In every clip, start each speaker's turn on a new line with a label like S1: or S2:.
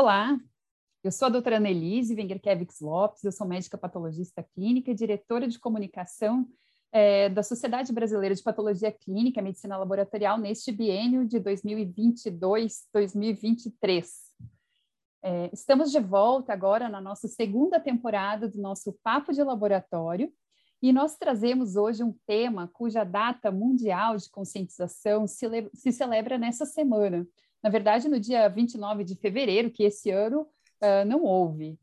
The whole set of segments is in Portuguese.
S1: Olá, eu sou a doutora Annelise Wengerkevix Lopes, eu sou médica patologista clínica e diretora de comunicação é, da Sociedade Brasileira de Patologia Clínica e Medicina Laboratorial neste biênio de 2022-2023. É, estamos de volta agora na nossa segunda temporada do nosso Papo de Laboratório e nós trazemos hoje um tema cuja data mundial de conscientização se, se celebra nessa semana, na verdade, no dia 29 de fevereiro, que esse ano uh, não houve.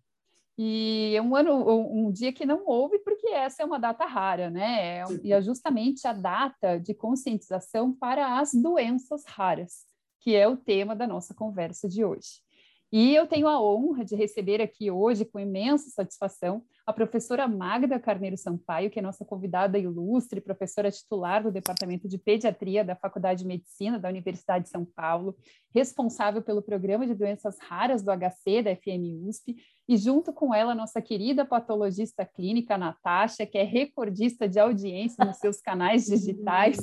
S1: E é um ano, um, dia que não houve, porque essa é uma data rara, né? É e é justamente a data de conscientização para as doenças raras, que é o tema da nossa conversa de hoje. E eu tenho a honra de receber aqui hoje, com imensa satisfação, a professora Magda Carneiro Sampaio, que é nossa convidada ilustre, professora titular do Departamento de Pediatria da Faculdade de Medicina da Universidade de São Paulo, responsável pelo Programa de Doenças Raras do HC da FM USP, e junto com ela, nossa querida patologista clínica, Natasha, que é recordista de audiência nos seus canais digitais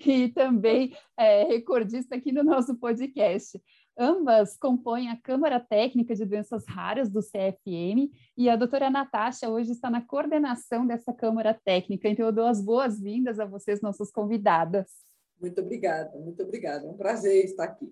S1: e também é, recordista aqui no nosso podcast. Ambas compõem a Câmara Técnica de Doenças Raras do CFM e a doutora Natasha hoje está na coordenação dessa Câmara Técnica. Então, eu dou as boas-vindas a vocês, nossas convidadas.
S2: Muito obrigada, muito obrigada. É um prazer estar aqui.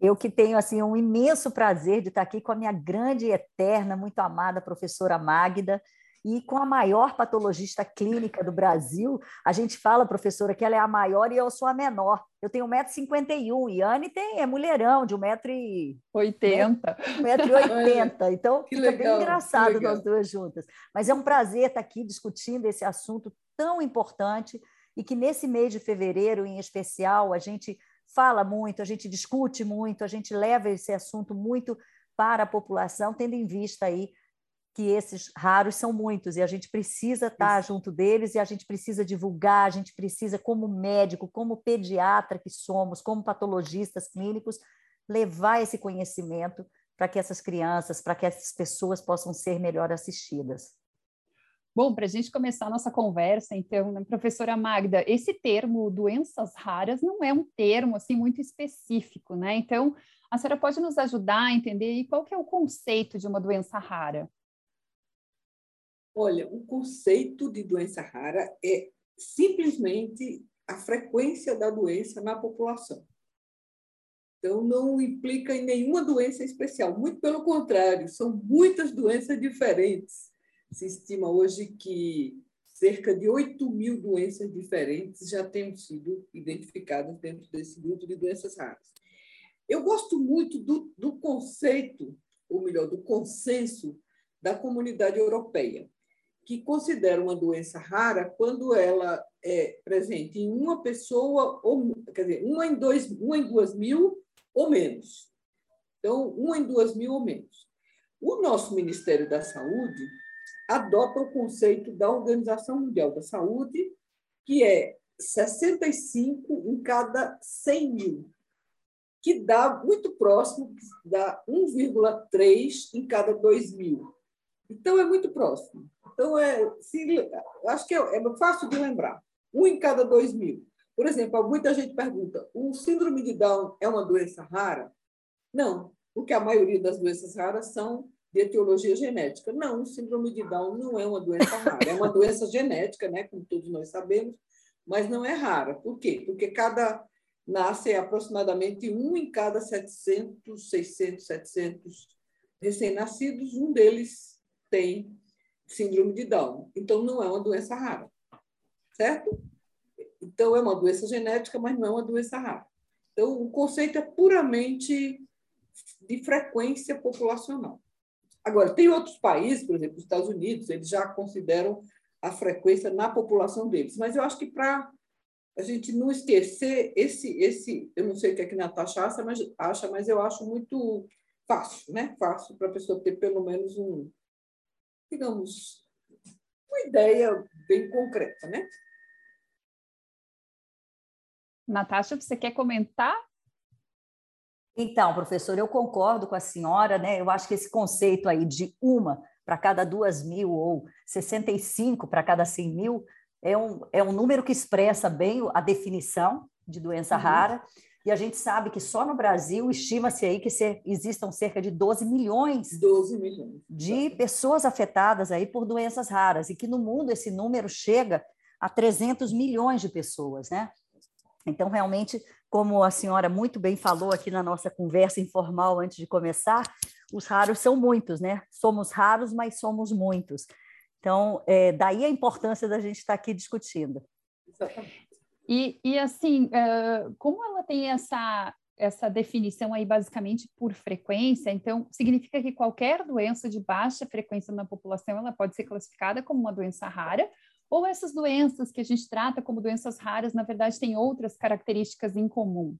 S3: Eu que tenho assim um imenso prazer de estar aqui com a minha grande e eterna, muito amada professora Magda, e com a maior patologista clínica do Brasil. A gente fala, professora, que ela é a maior e eu sou a menor. Eu tenho 1,51m e Anne tem, é mulherão, de 1,80m. 1,80m. Então, que fica legal, bem engraçado nós duas juntas. Mas é um prazer estar aqui discutindo esse assunto tão importante e que nesse mês de fevereiro, em especial, a gente fala muito, a gente discute muito, a gente leva esse assunto muito para a população, tendo em vista aí que esses raros são muitos e a gente precisa estar Isso. junto deles e a gente precisa divulgar, a gente precisa, como médico, como pediatra que somos, como patologistas clínicos, levar esse conhecimento para que essas crianças, para que essas pessoas possam ser melhor assistidas.
S1: Bom, para a gente começar a nossa conversa, então, né, professora Magda, esse termo doenças raras não é um termo assim muito específico, né? Então, a senhora pode nos ajudar a entender qual que é o conceito de uma doença rara?
S2: Olha, o conceito de doença rara é simplesmente a frequência da doença na população. Então, não implica em nenhuma doença especial, muito pelo contrário, são muitas doenças diferentes. Se estima hoje que cerca de 8 mil doenças diferentes já tenham sido identificadas dentro desse grupo de doenças raras. Eu gosto muito do, do conceito, ou melhor, do consenso da comunidade europeia que considera uma doença rara quando ela é presente em uma pessoa, ou, quer dizer, uma em, dois, uma em duas mil ou menos. Então, uma em duas mil ou menos. O nosso Ministério da Saúde adota o conceito da Organização Mundial da Saúde, que é 65 em cada 100 mil, que dá muito próximo, dá 1,3 em cada 2 mil. Então, é muito próximo. Então, é, acho que é, é fácil de lembrar. Um em cada dois mil. Por exemplo, muita gente pergunta: o síndrome de Down é uma doença rara? Não, porque a maioria das doenças raras são de etiologia genética. Não, o síndrome de Down não é uma doença rara, é uma doença genética, né, como todos nós sabemos, mas não é rara. Por quê? Porque cada nasce aproximadamente um em cada 700, 600, 700 recém-nascidos, um deles tem síndrome de Down. Então, não é uma doença rara, certo? Então, é uma doença genética, mas não é uma doença rara. Então, o conceito é puramente de frequência populacional. Agora, tem outros países, por exemplo, os Estados Unidos, eles já consideram a frequência na população deles. Mas eu acho que para a gente não esquecer esse, esse, eu não sei o que é que Natasha acha, mas, acha, mas eu acho muito fácil, né? Fácil para a pessoa ter pelo menos um, digamos, uma ideia bem concreta, né?
S1: Natasha, você quer comentar?
S3: Então, professor, eu concordo com a senhora, né? Eu acho que esse conceito aí de uma para cada duas mil ou 65 para cada 100 mil é um, é um número que expressa bem a definição de doença uhum. rara. E a gente sabe que só no Brasil estima-se aí que se, existam cerca de 12 milhões,
S2: 12 milhões
S3: de pessoas afetadas aí por doenças raras e que no mundo esse número chega a 300 milhões de pessoas, né? Então, realmente, como a senhora muito bem falou aqui na nossa conversa informal antes de começar, os raros são muitos, né? Somos raros, mas somos muitos. Então, é, daí a importância da gente estar aqui discutindo.
S1: E, e assim, uh, como ela tem essa, essa definição aí basicamente por frequência, então significa que qualquer doença de baixa frequência na população ela pode ser classificada como uma doença rara, ou essas doenças que a gente trata como doenças raras, na verdade, têm outras características em comum?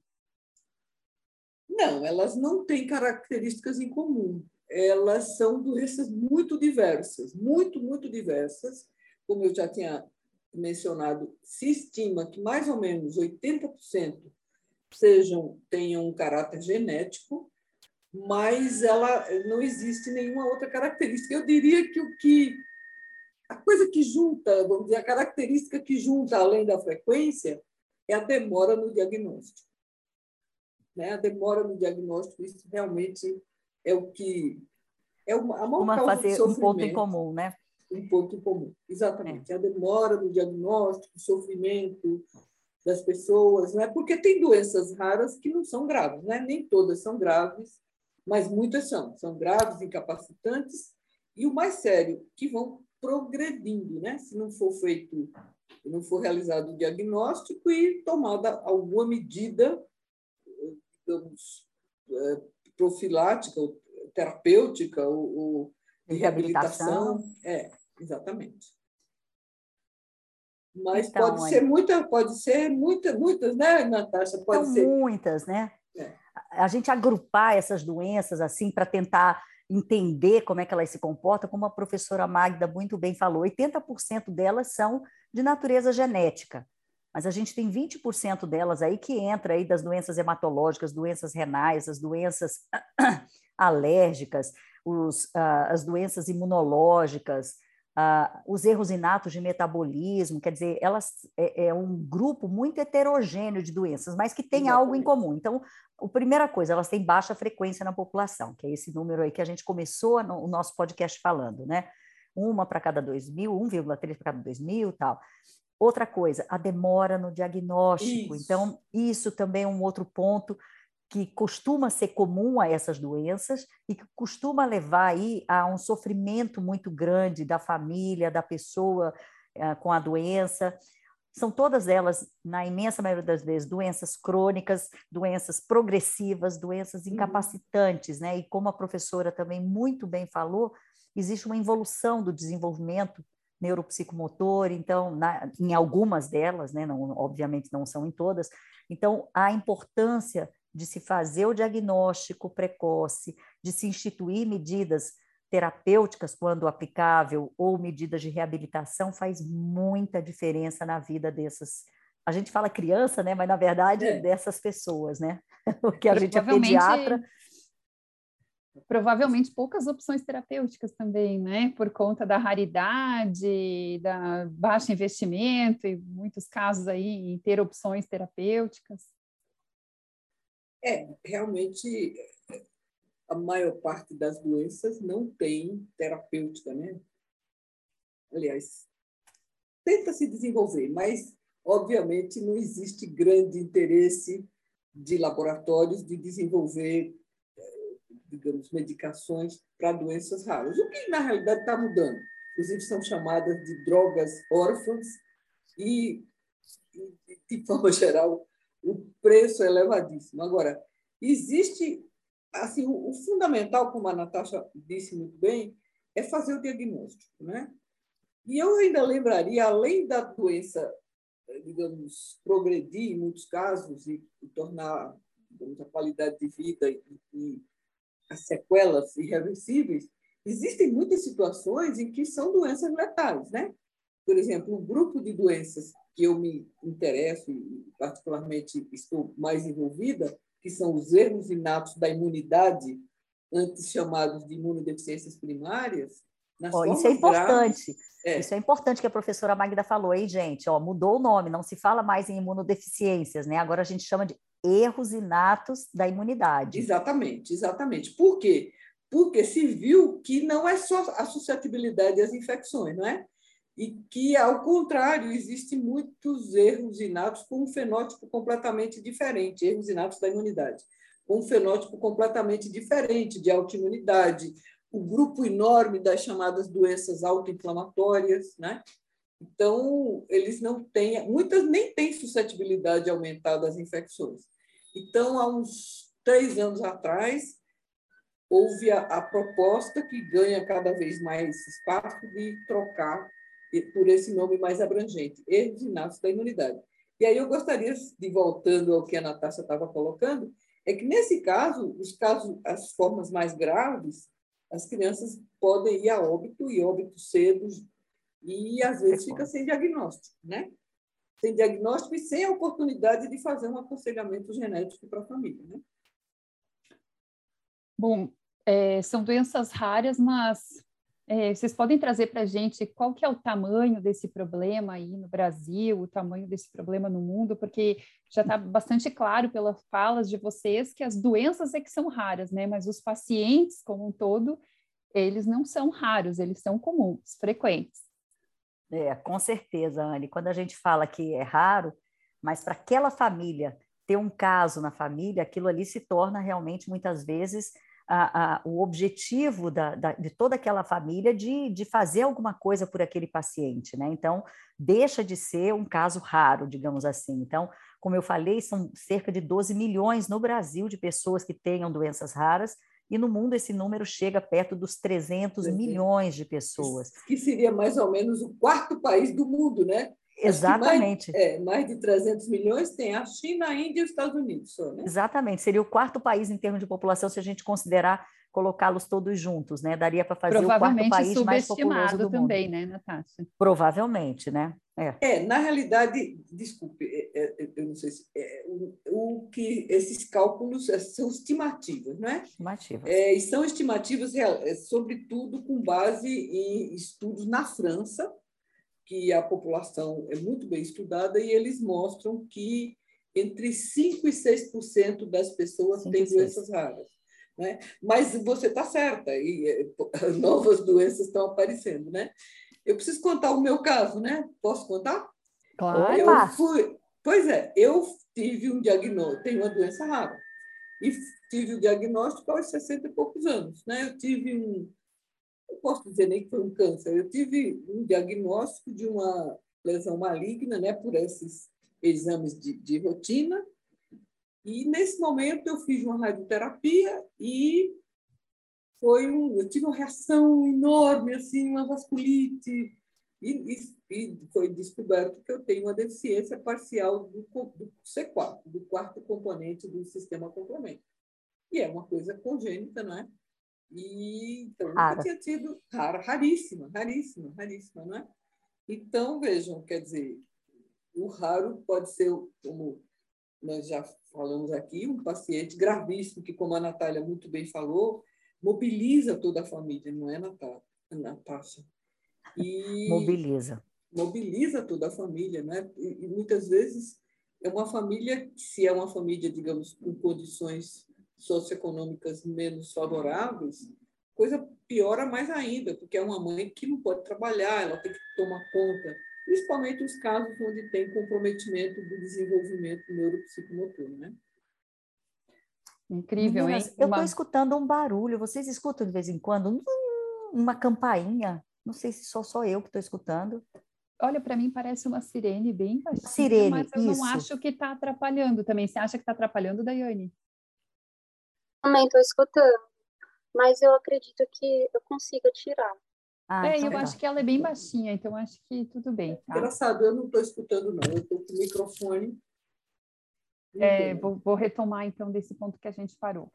S2: Não, elas não têm características em comum. Elas são doenças muito diversas, muito, muito diversas. Como eu já tinha mencionado, se estima que mais ou menos 80% sejam tenham um caráter genético, mas ela não existe nenhuma outra característica. Eu diria que o que a coisa que junta, vamos dizer, a característica que junta além da frequência é a demora no diagnóstico. Né? A demora no diagnóstico, isso realmente é o que é uma, a maior
S3: Uma fazer um ponto em comum, né?
S2: Um ponto em comum, exatamente. É. A demora no diagnóstico, o sofrimento das pessoas, né? Porque tem doenças raras que não são graves, né? Nem todas são graves, mas muitas são. São graves, incapacitantes e o mais sério, que vão progredindo, né? Se não for feito, não for realizado o diagnóstico e tomada alguma medida, digamos, é, profilática, terapêutica, ou, de reabilitação. reabilitação. É, exatamente. Mas então, pode ser muita, pode ser muita, muitas, né, Natasha? Pode
S3: São
S2: ser
S3: muitas, né? É. A gente agrupar essas doenças assim para tentar entender como é que elas se comportam, como a professora Magda muito bem falou, 80% delas são de natureza genética, mas a gente tem 20% delas aí que entra aí das doenças hematológicas, doenças renais, as doenças alérgicas, os, uh, as doenças imunológicas, os erros inatos de metabolismo, quer dizer, elas é, é, um grupo muito heterogêneo de doenças, mas que tem Exatamente. algo em comum. Então, a primeira coisa, elas têm baixa frequência na população, que é esse número aí que a gente começou no, o nosso podcast falando, né? Uma para cada dois mil, 1,3 para cada dois mil tal. Outra coisa, a demora no diagnóstico. Isso. Então, isso também é um outro ponto que costuma ser comum a essas doenças e que costuma levar aí a um sofrimento muito grande da família, da pessoa uh, com a doença. São todas elas, na imensa maioria das vezes, doenças crônicas, doenças progressivas, doenças uhum. incapacitantes, né? E como a professora também muito bem falou, existe uma involução do desenvolvimento neuropsicomotor, então, na, em algumas delas, né? Não, obviamente não são em todas. Então, a importância de se fazer o diagnóstico precoce, de se instituir medidas terapêuticas quando aplicável ou medidas de reabilitação faz muita diferença na vida dessas. A gente fala criança, né? Mas na verdade é. dessas pessoas, né? Porque a gente é pediatra.
S1: Provavelmente poucas opções terapêuticas também, né? Por conta da raridade, da baixo investimento e muitos casos aí em ter opções terapêuticas.
S2: É, realmente a maior parte das doenças não tem terapêutica, né? Aliás, tenta se desenvolver, mas obviamente não existe grande interesse de laboratórios de desenvolver, digamos, medicações para doenças raras. O que na realidade está mudando? Inclusive são chamadas de drogas órfãs e, de forma geral, o preço é elevadíssimo. Agora, existe, assim, o, o fundamental, como a Natasha disse muito bem, é fazer o diagnóstico, né? E eu ainda lembraria, além da doença, digamos, progredir em muitos casos e, e tornar digamos, a qualidade de vida e, e as sequelas irreversíveis, existem muitas situações em que são doenças letais, né? Por exemplo, o grupo de doenças que eu me interesso e particularmente estou mais envolvida, que são os erros inatos da imunidade, antes chamados de imunodeficiências primárias.
S3: Oh, isso é importante. É. Isso é importante que a professora Magda falou aí, gente. Ó, mudou o nome, não se fala mais em imunodeficiências, né? Agora a gente chama de erros inatos da imunidade.
S2: Exatamente, exatamente. Por quê? Porque se viu que não é só a suscetibilidade às infecções, não é? E que, ao contrário, existem muitos erros inatos com um fenótipo completamente diferente, erros inatos da imunidade, com um fenótipo completamente diferente de autoimunidade, o grupo enorme das chamadas doenças autoinflamatórias, né? Então, eles não têm, muitas nem têm suscetibilidade aumentada às infecções. Então, há uns três anos atrás, houve a, a proposta que ganha cada vez mais espaço de trocar por esse nome mais abrangente, erros inatos da imunidade. E aí eu gostaria de voltando ao que a Natasha estava colocando, é que nesse caso, os casos, as formas mais graves, as crianças podem ir a óbito e óbito cedo e às vezes fica sem diagnóstico, né? sem diagnóstico e sem a oportunidade de fazer um aconselhamento genético para a família. Né?
S1: Bom, é, são doenças raras, mas é, vocês podem trazer para a gente qual que é o tamanho desse problema aí no Brasil, o tamanho desse problema no mundo, porque já está bastante claro pelas falas de vocês que as doenças é que são raras, né? Mas os pacientes como um todo, eles não são raros, eles são comuns, frequentes.
S3: É, com certeza, Anne. Quando a gente fala que é raro, mas para aquela família ter um caso na família, aquilo ali se torna realmente muitas vezes a, a, o objetivo da, da, de toda aquela família de, de fazer alguma coisa por aquele paciente, né? Então, deixa de ser um caso raro, digamos assim. Então, como eu falei, são cerca de 12 milhões no Brasil de pessoas que tenham doenças raras, e no mundo esse número chega perto dos 300 milhões de pessoas.
S2: Que seria mais ou menos o quarto país do mundo, né?
S3: Exatamente.
S2: Mais, é, mais, de 300 milhões tem a China, a Índia e os Estados Unidos. Só, né?
S3: Exatamente. Seria o quarto país em termos de população se a gente considerar colocá-los todos juntos, né? Daria para fazer o quarto país mais populoso do
S1: também,
S3: mundo.
S1: né, Natasha?
S3: Provavelmente, né?
S2: É. é, na realidade, desculpe, é, é, eu não sei se é, o, o, que esses cálculos é, são estimativas, não é?
S3: Estimativas.
S2: É, e são estimativas, sobretudo, com base em estudos na França, que a população é muito bem estudada e eles mostram que entre 5 e 6% das pessoas têm doenças raras. Né? Mas você está certa, e novas doenças estão aparecendo, né? Eu preciso contar o meu caso, né? Posso contar?
S3: Claro.
S2: Eu fui, pois é, eu tive um diagnóstico, tenho uma doença rara. E tive o diagnóstico aos 60 e poucos anos, né? Eu tive um, não posso dizer nem que foi um câncer, eu tive um diagnóstico de uma lesão maligna, né? Por esses exames de, de rotina. E nesse momento eu fiz uma radioterapia e foi um, eu tive uma reação enorme, assim, uma vasculite, e, e, e, foi descoberto que eu tenho uma deficiência parcial do, do, C4, do quarto componente do sistema complemento. E é uma coisa congênita, não é? E então nunca tinha tido rara, raríssima, raríssima, raríssima, não é? Então, vejam, quer dizer, o raro pode ser, como nós já falamos aqui, um paciente gravíssimo, que, como a Natália muito bem falou, mobiliza toda a família, não é, Natasha?
S3: E mobiliza.
S2: Mobiliza toda a família, né? E, e muitas vezes é uma família, se é uma família, digamos, com condições socioeconômicas menos favoráveis, coisa piora mais ainda, porque é uma mãe que não pode trabalhar, ela tem que tomar conta, principalmente os casos onde tem comprometimento do desenvolvimento neuropsicomotor, né?
S1: Incrível, Meninas,
S3: hein? Eu estou escutando um barulho. Vocês escutam de vez em quando uma campainha? Não sei se sou só eu que estou escutando.
S1: Olha, para mim parece uma sirene bem baixinha,
S3: sirene,
S1: mas eu
S3: isso.
S1: não acho que está atrapalhando também. Você acha que está atrapalhando, Daiane?
S4: Também estou escutando, mas eu acredito que eu consiga tirar.
S1: Ah, é, então eu tá. acho que ela é bem baixinha, então acho que tudo bem. Tá?
S2: Engraçado, eu não estou escutando, não. Eu estou com o microfone.
S1: É, vou, vou, retomar, então, desse ponto que a gente parou.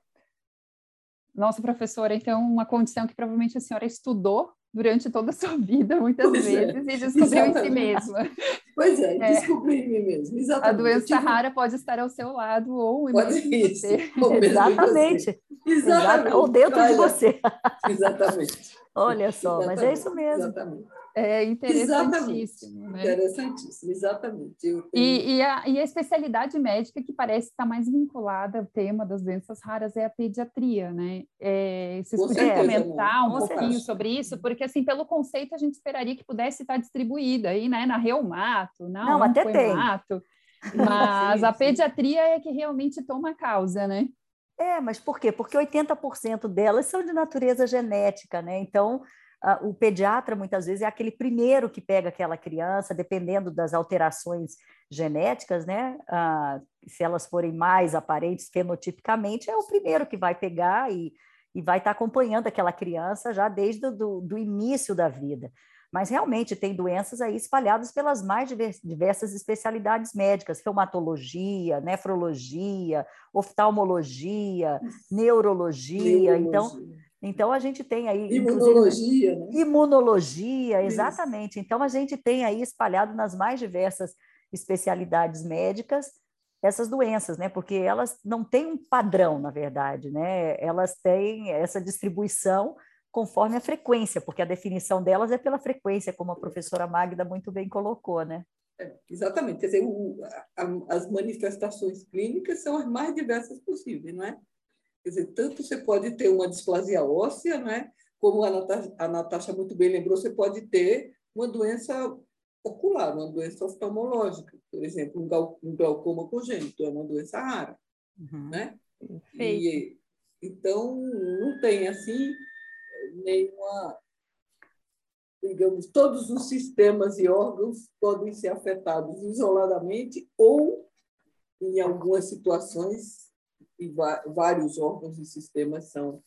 S1: Nossa, professora, então, uma condição que provavelmente a senhora estudou durante toda a sua vida, muitas pois é. vezes, é. e descobriu Exatamente. em si mesma.
S2: Pois é, é. descobri em mim mesmo. Exatamente.
S1: A doença tive... rara pode estar ao seu lado ou
S2: pode isso.
S3: Exatamente. Exatamente. Ou dentro Olha. de você.
S2: Exatamente.
S3: Olha só, exatamente, mas é isso mesmo.
S2: Exatamente.
S1: É interessantíssimo.
S2: Né? Interessantíssimo, exatamente. Tenho...
S1: E, e, a, e, a, especialidade médica que parece estar mais vinculada ao tema das doenças raras é a pediatria, né? É, vocês Com podiam certeza, comentar um pouquinho certeza. sobre isso? Porque, assim, pelo conceito, a gente esperaria que pudesse estar distribuída aí, né? Na reumato, na
S3: não, até tem.
S1: Mas sim, a pediatria sim. é que realmente toma causa, né?
S3: É, mas por quê? Porque 80% delas são de natureza genética, né? Então, o pediatra, muitas vezes, é aquele primeiro que pega aquela criança, dependendo das alterações genéticas, né? Se elas forem mais aparentes fenotipicamente, é o primeiro que vai pegar e, e vai estar acompanhando aquela criança já desde do, do início da vida mas realmente tem doenças aí espalhadas pelas mais diversas especialidades médicas, reumatologia, nefrologia, oftalmologia, neurologia, então então a gente tem aí
S2: imunologia, né?
S3: imunologia, exatamente. Então a gente tem aí espalhado nas mais diversas especialidades médicas essas doenças, né? Porque elas não têm um padrão, na verdade, né? Elas têm essa distribuição conforme a frequência, porque a definição delas é pela frequência, como a professora Magda muito bem colocou, né?
S2: É, exatamente, quer dizer, o, a, as manifestações clínicas são as mais diversas possíveis, não é? Quer dizer, tanto você pode ter uma displasia óssea, não é? Como a Natasha, a Natasha muito bem lembrou, você pode ter uma doença ocular, uma doença oftalmológica, por exemplo, um, glaucoma congênito, é uma doença rara, uhum. né? E, então, não tem assim nenhuma, digamos, todos os sistemas e órgãos podem ser afetados isoladamente ou, em algumas situações, vários órgãos e sistemas são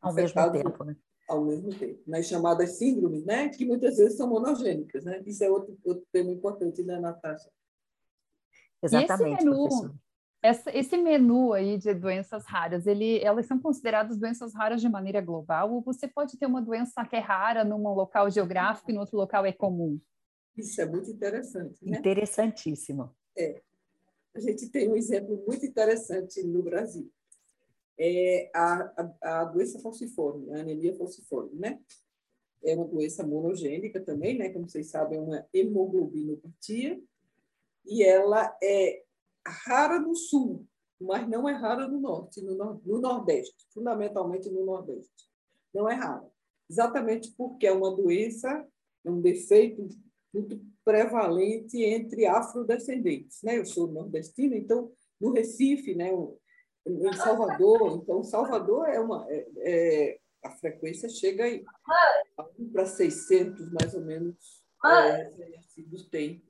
S3: ao afetados mesmo tempo, né?
S2: ao mesmo tempo. Nas chamadas síndromes, né, que muitas vezes são monogênicas. Né? Isso é outro, outro tema importante, né, Natasha?
S3: Exatamente,
S1: esse menu, professor. Essa, esse menu aí de doenças raras, ele, elas são consideradas doenças raras de maneira global ou você pode ter uma doença que é rara num local geográfico e no outro local é comum?
S2: Isso é muito interessante. Né?
S3: Interessantíssimo.
S2: É. A gente tem um exemplo muito interessante no Brasil. É a, a, a doença falciforme, a anemia falciforme, né? É uma doença monogênica também, né? Como vocês sabem, é uma hemoglobinopatia. E ela é rara no sul, mas não é rara no norte, no, no nordeste, fundamentalmente no nordeste. Não é rara. Exatamente porque é uma doença, é um defeito muito prevalente entre afrodescendentes. Né? Eu sou nordestina, então, no Recife, né? em Salvador, então, Salvador é uma. É, é, a frequência chega para 600, mais ou menos, é, tem.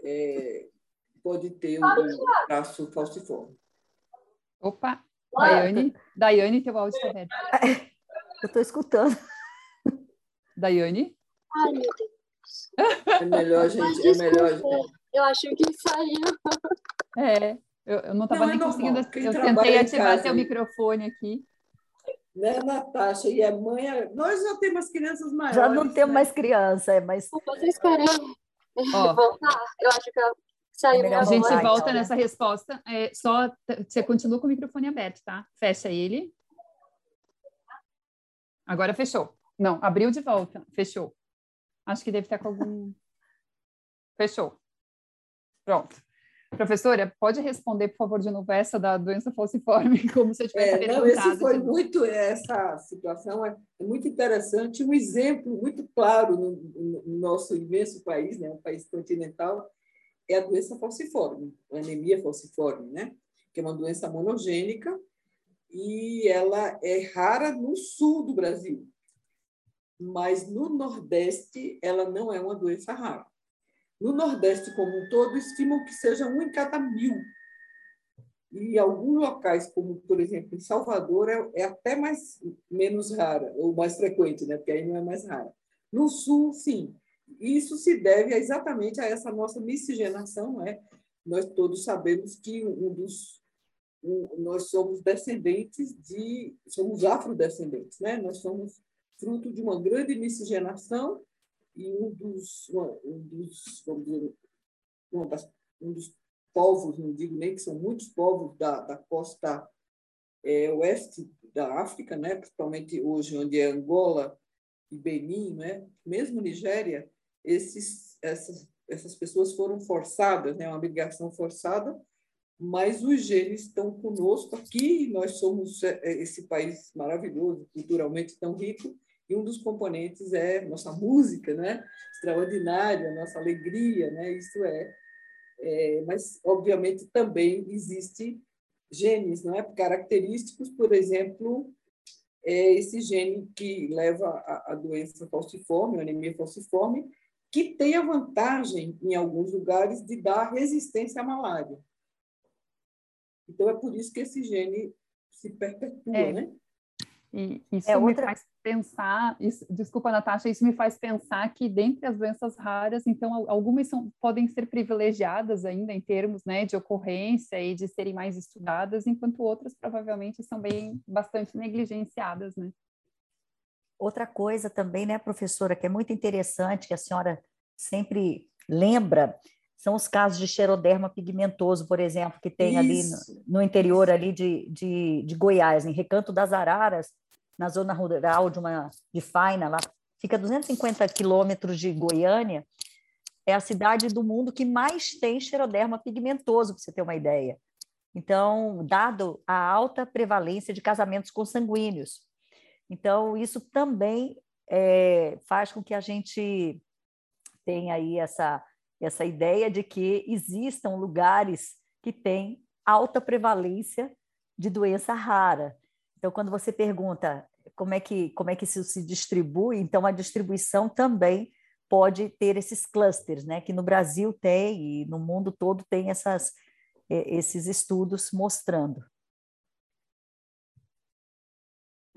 S2: É, pode ter um traço falciforme.
S1: Opa! Daiane, Daiane, teu áudio está aberto.
S3: Eu estou escutando.
S1: Daiane?
S4: Ai, meu Deus.
S2: É melhor, gente, é melhor.
S4: Eu acho que saiu.
S1: É, eu, eu não estava nem é conseguindo. Eu tentei ativar casa, seu microfone aqui.
S2: Né, Natasha? E a mãe. Nós já temos crianças maiores.
S3: Já não temos né? mais criança, é, mas.
S4: Vocês querem oh. voltar? Eu acho que
S1: Saiu é a gente volta então, nessa resposta. É, só você continua com o microfone aberto, tá? Fecha ele. Agora fechou. Não, abriu de volta. Fechou. Acho que deve estar com algum. Fechou. Pronto. Professora, pode responder, por favor, de novo essa da doença falciforme, como se eu tivesse
S2: é, Não, esse foi muito, essa situação é muito interessante, um exemplo muito claro no, no nosso imenso país, né, um país continental, é a doença falciforme, a anemia falciforme, né? que é uma doença monogênica e ela é rara no sul do Brasil, mas no Nordeste ela não é uma doença rara. No Nordeste como um todo, estimam que seja um em cada mil. E em alguns locais, como por exemplo em Salvador, é, é até mais menos rara, ou mais frequente, né? porque aí não é mais rara. No sul, sim. Isso se deve exatamente a essa nossa miscigenação, é? Nós todos sabemos que um dos um, nós somos descendentes de somos afrodescendentes, né? Nós somos fruto de uma grande miscigenação e um dos um dos vamos dizer, das, um dos povos, não digo nem que são muitos povos da, da costa é, oeste da África, né? principalmente hoje, onde é Angola e Benin, né? mesmo Nigéria, esses, essas, essas pessoas foram forçadas, né? uma migração forçada, mas os genes estão conosco aqui, nós somos é, é, esse país maravilhoso, culturalmente tão rico, e um dos componentes é nossa música, né? extraordinária, nossa alegria, né? isso é, é mas obviamente também existe genes, não é? Característicos, por exemplo, é esse gene que leva à doença falciforme, anemia falciforme, que tem a vantagem, em alguns lugares, de dar resistência à malária. Então, é por isso que esse gene se perpetua, é. né?
S1: E isso é me outra... faz pensar, isso, desculpa, Natasha, isso me faz pensar que dentre as doenças raras, então algumas são, podem ser privilegiadas ainda em termos né, de ocorrência e de serem mais estudadas, enquanto outras provavelmente são bem bastante negligenciadas, né?
S3: Outra coisa também, né, professora, que é muito interessante, que a senhora sempre lembra, são os casos de xeroderma pigmentoso, por exemplo, que tem Isso. ali no, no, interior ali de, de, de, Goiás, em Recanto das Araras, na zona rural de uma de Faina, lá fica a 250 quilômetros de Goiânia, é a cidade do mundo que mais tem xeroderma pigmentoso, para você ter uma ideia. Então, dado a alta prevalência de casamentos consanguíneos. Então, isso também é, faz com que a gente tenha aí essa essa ideia de que existam lugares que têm alta prevalência de doença rara. Então, quando você pergunta como é que como é que isso se distribui, então a distribuição também pode ter esses clusters, né? Que no Brasil tem e no mundo todo tem essas esses estudos mostrando.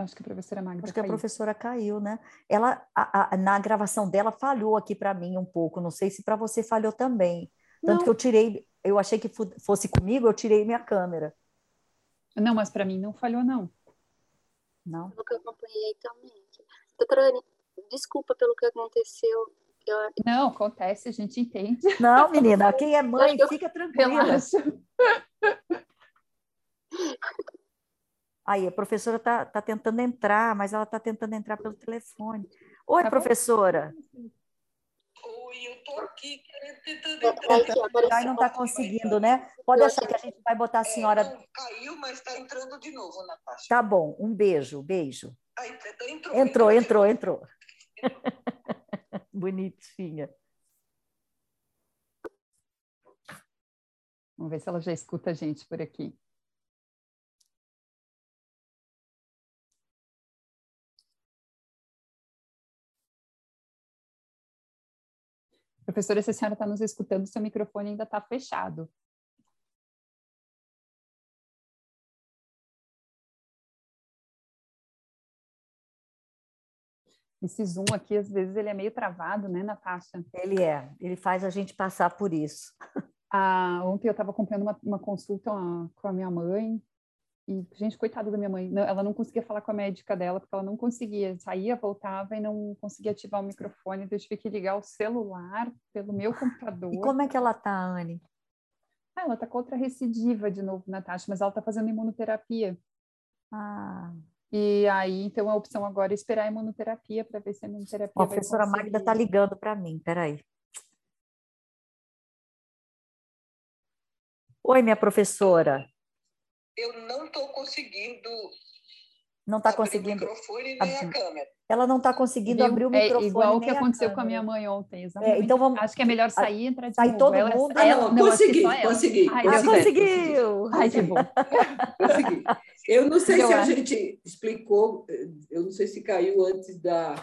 S1: Acho que a professora Magda
S3: Acho que a professora caiu, né? Ela, a, a, na gravação dela falhou aqui para mim um pouco. Não sei se para você falhou também. Tanto não. que eu tirei, eu achei que fosse comigo, eu tirei minha câmera.
S1: Não, mas para mim não falhou, não.
S3: Não.
S4: Pelo que eu acompanhei também. Doutora Anne, desculpa pelo que aconteceu. Eu...
S1: Não, acontece, a gente entende.
S3: Não, menina, quem é mãe, fica tranquila. Relaxa. Aí, a professora está tá tentando entrar, mas ela está tentando entrar pelo telefone. Oi, tá professora.
S5: Oi, eu estou aqui tentando entrar.
S3: Aí não está conseguindo, né? Pode achar que a gente vai botar a senhora. É,
S5: caiu, mas está entrando de novo, Natasha.
S3: Tá bom, um beijo, beijo.
S5: Aí, entrou,
S3: entrou, entrou, entrou. Bonitinha.
S1: Vamos ver se ela já escuta a gente por aqui. Professora, se a senhora está nos escutando, seu microfone ainda está fechado. Esse Zoom aqui, às vezes, ele é meio travado, né, Natasha?
S3: Ele é, ele faz a gente passar por isso.
S1: Ah, ontem eu estava acompanhando uma, uma consulta com a minha mãe, e, gente, coitada da minha mãe, não, ela não conseguia falar com a médica dela, porque ela não conseguia, saía, voltava e não conseguia ativar o microfone, então eu tive que ligar o celular pelo meu computador.
S3: E como é que ela tá, Anne?
S1: Ah, ela tá com outra recidiva de novo, Natasha, mas ela tá fazendo imunoterapia.
S3: Ah.
S1: E aí, então, a opção agora é esperar a imunoterapia para ver se a imunoterapia.
S3: A professora conseguir... Magda tá ligando para mim, peraí. Oi, minha professora
S5: eu não estou conseguindo.
S3: Não está conseguindo.
S5: O microfone nem a câmera.
S3: Ela não está conseguindo abrir o é microfone.
S1: É igual o que aconteceu com a minha mãe ontem.
S3: É, então vamos.
S1: Acho que é melhor sair e entrar de
S3: Sai todo ela,
S2: mundo. Ela, ah, não, consegui, consegui.
S3: Ai, ah, conseguiu.
S1: Ai, que bom.
S2: consegui. Eu não sei eu se acho. a gente explicou, eu não sei se caiu antes da.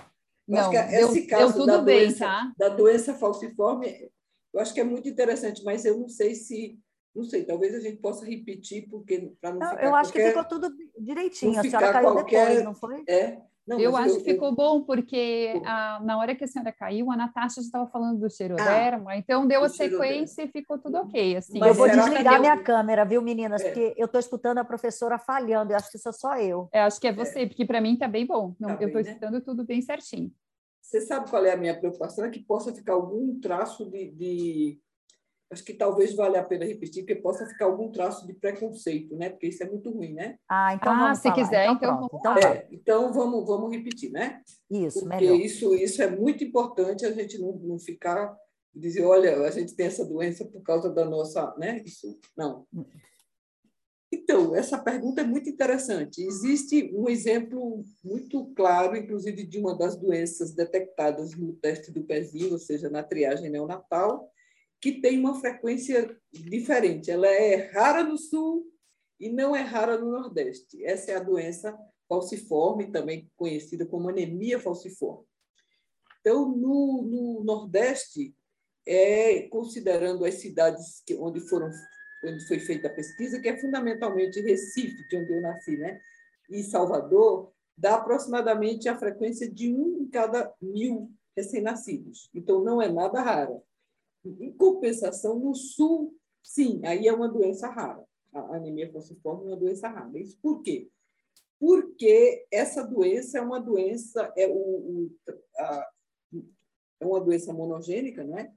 S1: Não, deu, esse caso deu tudo da, bem,
S2: doença,
S1: tá?
S2: da doença falciforme, eu acho que é muito interessante, mas eu não sei se não sei, talvez a gente possa repetir, porque para não, não, ficar
S3: Eu acho
S2: qualquer,
S3: que ficou tudo direitinho. A senhora caiu qualquer, depois, não foi?
S2: É,
S1: Não, eu acho eu, que ficou eu... bom, porque a, na hora que a senhora caiu, a Natasha já estava falando do xeroderma, ah, então deu a sequência e ficou tudo ok. Assim.
S3: eu vou desligar deu... minha câmera, viu, meninas? É. Porque eu estou escutando a professora falhando, eu acho que sou só eu.
S1: Eu acho que é você, é. porque para mim está bem bom. Não, tá eu estou né? escutando tudo bem certinho.
S2: Você sabe qual é a minha preocupação? É que possa ficar algum traço de, de acho que talvez valha a pena repetir, porque possa ficar algum traço de preconceito, né? Porque isso é muito ruim, né?
S1: Ah, então ah, se falar. quiser, então, então vamos
S2: então, é, então vamos, vamos repetir, né?
S3: Isso,
S2: porque melhor. isso isso é muito importante a gente não, não ficar dizer, olha, a gente tem essa doença por causa da nossa, né? Isso não. Então, essa pergunta é muito interessante. Existe um exemplo muito claro, inclusive, de uma das doenças detectadas no teste do pezinho, ou seja, na triagem neonatal, que tem uma frequência diferente. Ela é rara no sul e não é rara no nordeste. Essa é a doença falciforme, também conhecida como anemia falciforme. Então, no, no nordeste, é, considerando as cidades que, onde foram onde foi feita a pesquisa, que é fundamentalmente Recife, de onde eu nasci, né? e Salvador, dá aproximadamente a frequência de um em cada mil recém-nascidos. Então, não é nada rara. Em compensação, no sul, sim, aí é uma doença rara. A anemia falciforme é uma doença rara. Isso por quê? Porque essa doença é uma doença, é, é uma doença monogênica, né?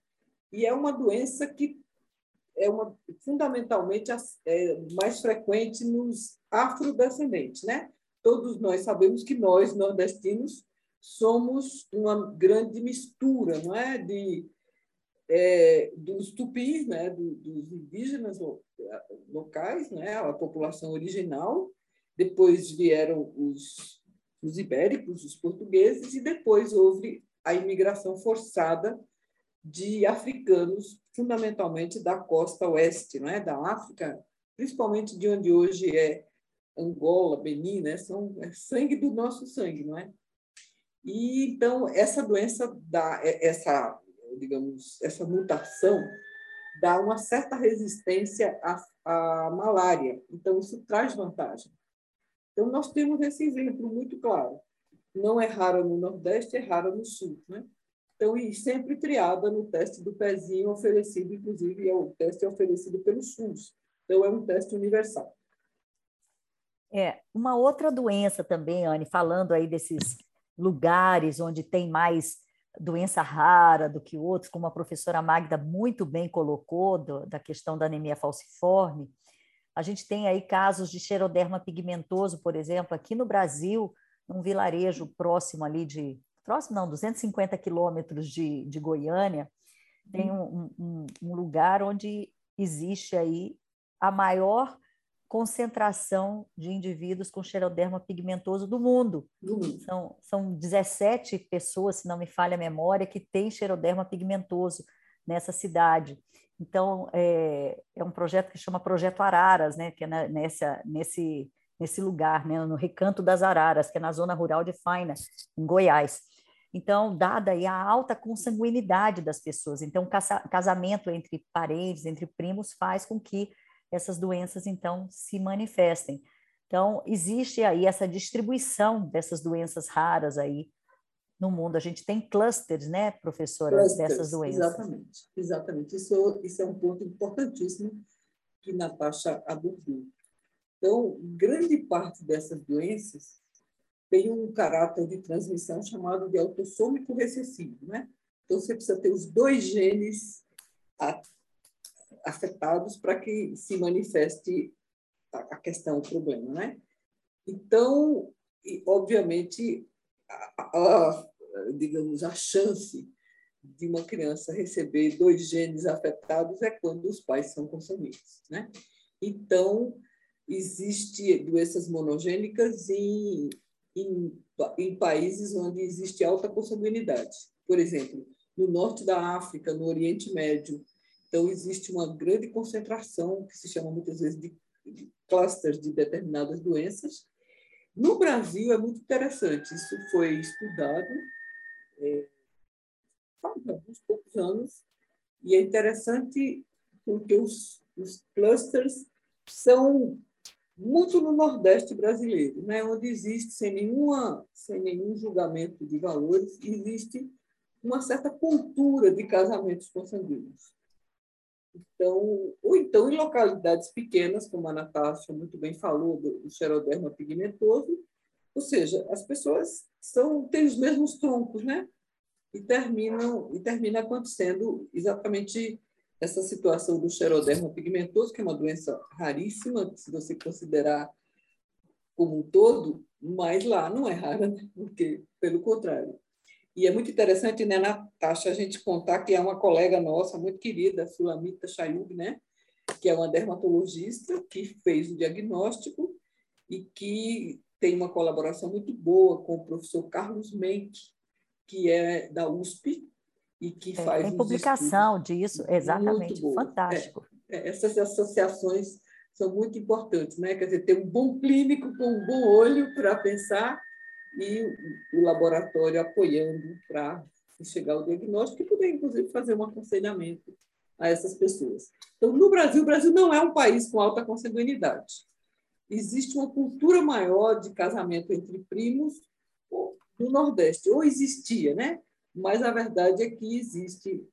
S2: E é uma doença que é uma, fundamentalmente é mais frequente nos afrodescendentes, né? Todos nós sabemos que nós, nordestinos, somos uma grande mistura, não é? De é, dos tupis, né, do, dos indígenas locais, né, a população original, depois vieram os, os ibéricos, os portugueses, e depois houve a imigração forçada de africanos, fundamentalmente da costa oeste, né, da África, principalmente de onde hoje é Angola, Benin, né, são é sangue do nosso sangue, não é? E então essa doença dá é, essa digamos, essa mutação dá uma certa resistência à, à malária. Então, isso traz vantagem. Então, nós temos esse exemplo muito claro. Não é rara no Nordeste, é rara no Sul. Né? Então, e sempre triada no teste do pezinho oferecido, inclusive, é o teste oferecido pelo SUS. Então, é um teste universal.
S3: É, uma outra doença também, Anne, falando aí desses lugares onde tem mais doença rara do que outros, como a professora Magda muito bem colocou, do, da questão da anemia falciforme. A gente tem aí casos de xeroderma pigmentoso, por exemplo, aqui no Brasil, num vilarejo próximo ali de, próximo não, 250 quilômetros de, de Goiânia, tem um, um, um lugar onde existe aí a maior concentração de indivíduos com xeroderma pigmentoso do mundo.
S2: Uhum.
S3: São, são 17 pessoas, se não me falha a memória, que têm xeroderma pigmentoso nessa cidade. Então, é, é um projeto que chama Projeto Araras, né, que é na, nessa, nesse, nesse lugar, né, no Recanto das Araras, que é na zona rural de Faina, em Goiás. Então, dada aí a alta consanguinidade das pessoas, então, casamento entre parentes, entre primos, faz com que essas doenças então se manifestem. Então, existe aí essa distribuição dessas doenças raras aí no mundo. A gente tem clusters, né, professora, clusters, dessas doenças.
S2: Exatamente, exatamente. Isso, isso é um ponto importantíssimo que Natasha abordou. Então, grande parte dessas doenças tem um caráter de transmissão chamado de autossômico recessivo, né? Então, você precisa ter os dois genes afetados para que se manifeste a questão, o problema, né? Então, e, obviamente, a, a, digamos, a chance de uma criança receber dois genes afetados é quando os pais são consanguíneos, né? Então, existe doenças monogênicas em, em, em países onde existe alta consanguinidade. Por exemplo, no norte da África, no Oriente Médio, então, existe uma grande concentração, que se chama muitas vezes de, de clusters de determinadas doenças. No Brasil, é muito interessante, isso foi estudado é, há alguns poucos anos, e é interessante porque os, os clusters são muito no Nordeste brasileiro, né? onde existe, sem, nenhuma, sem nenhum julgamento de valores, existe uma certa cultura de casamentos consanguíneos. Então, ou então em localidades pequenas, como a Natasha muito bem falou, do, do xeroderma pigmentoso, ou seja, as pessoas são, têm os mesmos troncos, né? E terminam e termina acontecendo exatamente essa situação do xeroderma pigmentoso, que é uma doença raríssima, se você considerar como um todo, mas lá não é rara, né? porque pelo contrário. E é muito interessante, né, Natasha, a gente contar que é uma colega nossa muito querida, Sulamita Chayub, né, que é uma dermatologista que fez o diagnóstico e que tem uma colaboração muito boa com o professor Carlos Menck, que é da USP e que é, faz
S3: tem publicação disso, exatamente, fantástico.
S2: É, é, essas associações são muito importantes, né? Quer dizer, ter um bom clínico com um bom olho para pensar e o laboratório apoiando para chegar ao diagnóstico e poder, inclusive, fazer um aconselhamento a essas pessoas. Então, no Brasil, o Brasil não é um país com alta consanguinidade existe uma cultura maior de casamento entre primos no Nordeste, ou existia, né? Mas a verdade é que existe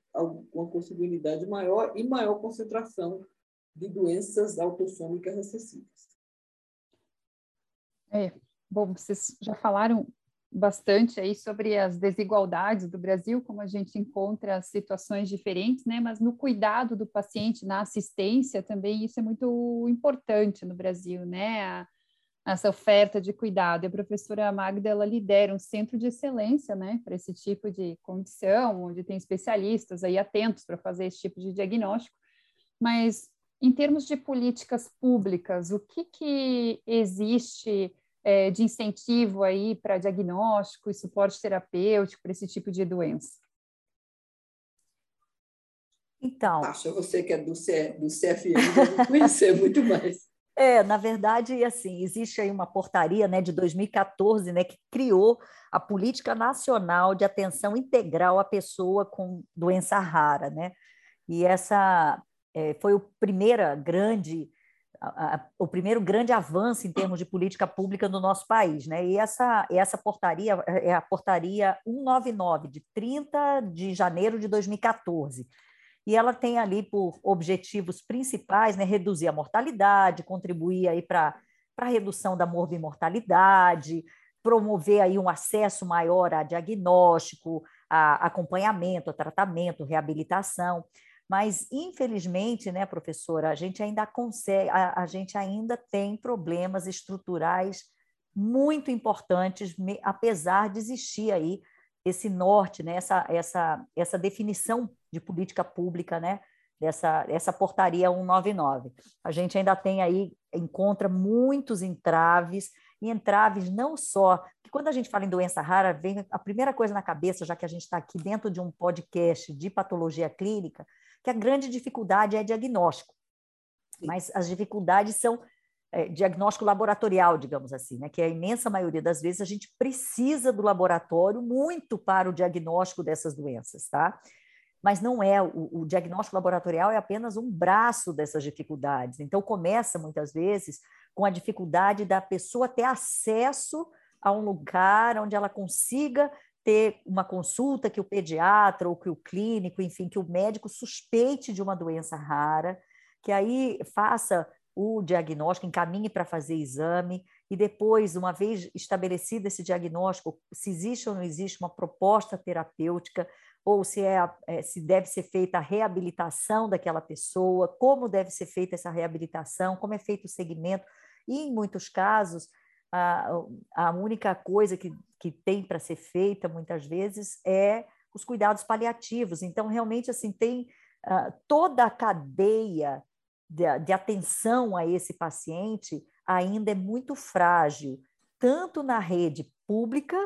S2: uma consanguinidade maior e maior concentração de doenças autossômicas recessivas.
S1: É, bom, vocês já falaram bastante aí sobre as desigualdades do Brasil, como a gente encontra situações diferentes, né? Mas no cuidado do paciente, na assistência também, isso é muito importante no Brasil, né? A, essa oferta de cuidado. E a professora Magda, ela lidera um centro de excelência, né? Para esse tipo de condição, onde tem especialistas aí atentos para fazer esse tipo de diagnóstico. Mas, em termos de políticas públicas, o que, que existe é, de incentivo aí para diagnóstico e suporte terapêutico para esse tipo de doença?
S3: Então.
S2: Acho você que é do, C, do CFM, conhecer muito mais.
S3: É, na verdade, assim, existe aí uma portaria né, de 2014 né, que criou a Política Nacional de Atenção Integral à Pessoa com Doença Rara. Né? E essa é, foi a primeira grande a, a, o primeiro grande avanço em termos de política pública no nosso país. Né? E essa, essa portaria é a portaria 199, de 30 de janeiro de 2014. E ela tem ali por objetivos principais né, reduzir a mortalidade, contribuir aí para a redução da morbimortalidade, promover aí um acesso maior a diagnóstico, a acompanhamento, a tratamento, reabilitação. Mas, infelizmente, né, professora, a gente ainda consegue, a, a gente ainda tem problemas estruturais muito importantes, me, apesar de existir aí esse norte, né, essa, essa, essa definição de política pública, né, dessa essa portaria 199. A gente ainda tem aí, encontra muitos entraves, e entraves não só, que quando a gente fala em doença rara, vem a primeira coisa na cabeça, já que a gente está aqui dentro de um podcast de patologia clínica, que a grande dificuldade é diagnóstico. Mas as dificuldades são é, diagnóstico laboratorial, digamos assim, né? que a imensa maioria das vezes a gente precisa do laboratório muito para o diagnóstico dessas doenças, tá? Mas não é, o, o diagnóstico laboratorial é apenas um braço dessas dificuldades. Então, começa muitas vezes com a dificuldade da pessoa ter acesso a um lugar onde ela consiga ter uma consulta que o pediatra ou que o clínico, enfim, que o médico suspeite de uma doença rara, que aí faça o diagnóstico, encaminhe para fazer exame e depois, uma vez estabelecido esse diagnóstico, se existe ou não existe uma proposta terapêutica ou se, é, é, se deve ser feita a reabilitação daquela pessoa, como deve ser feita essa reabilitação, como é feito o segmento. E, em muitos casos, a, a única coisa que, que tem para ser feita, muitas vezes, é os cuidados paliativos. Então, realmente, assim, tem uh, toda a cadeia de, de atenção a esse paciente ainda é muito frágil, tanto na rede pública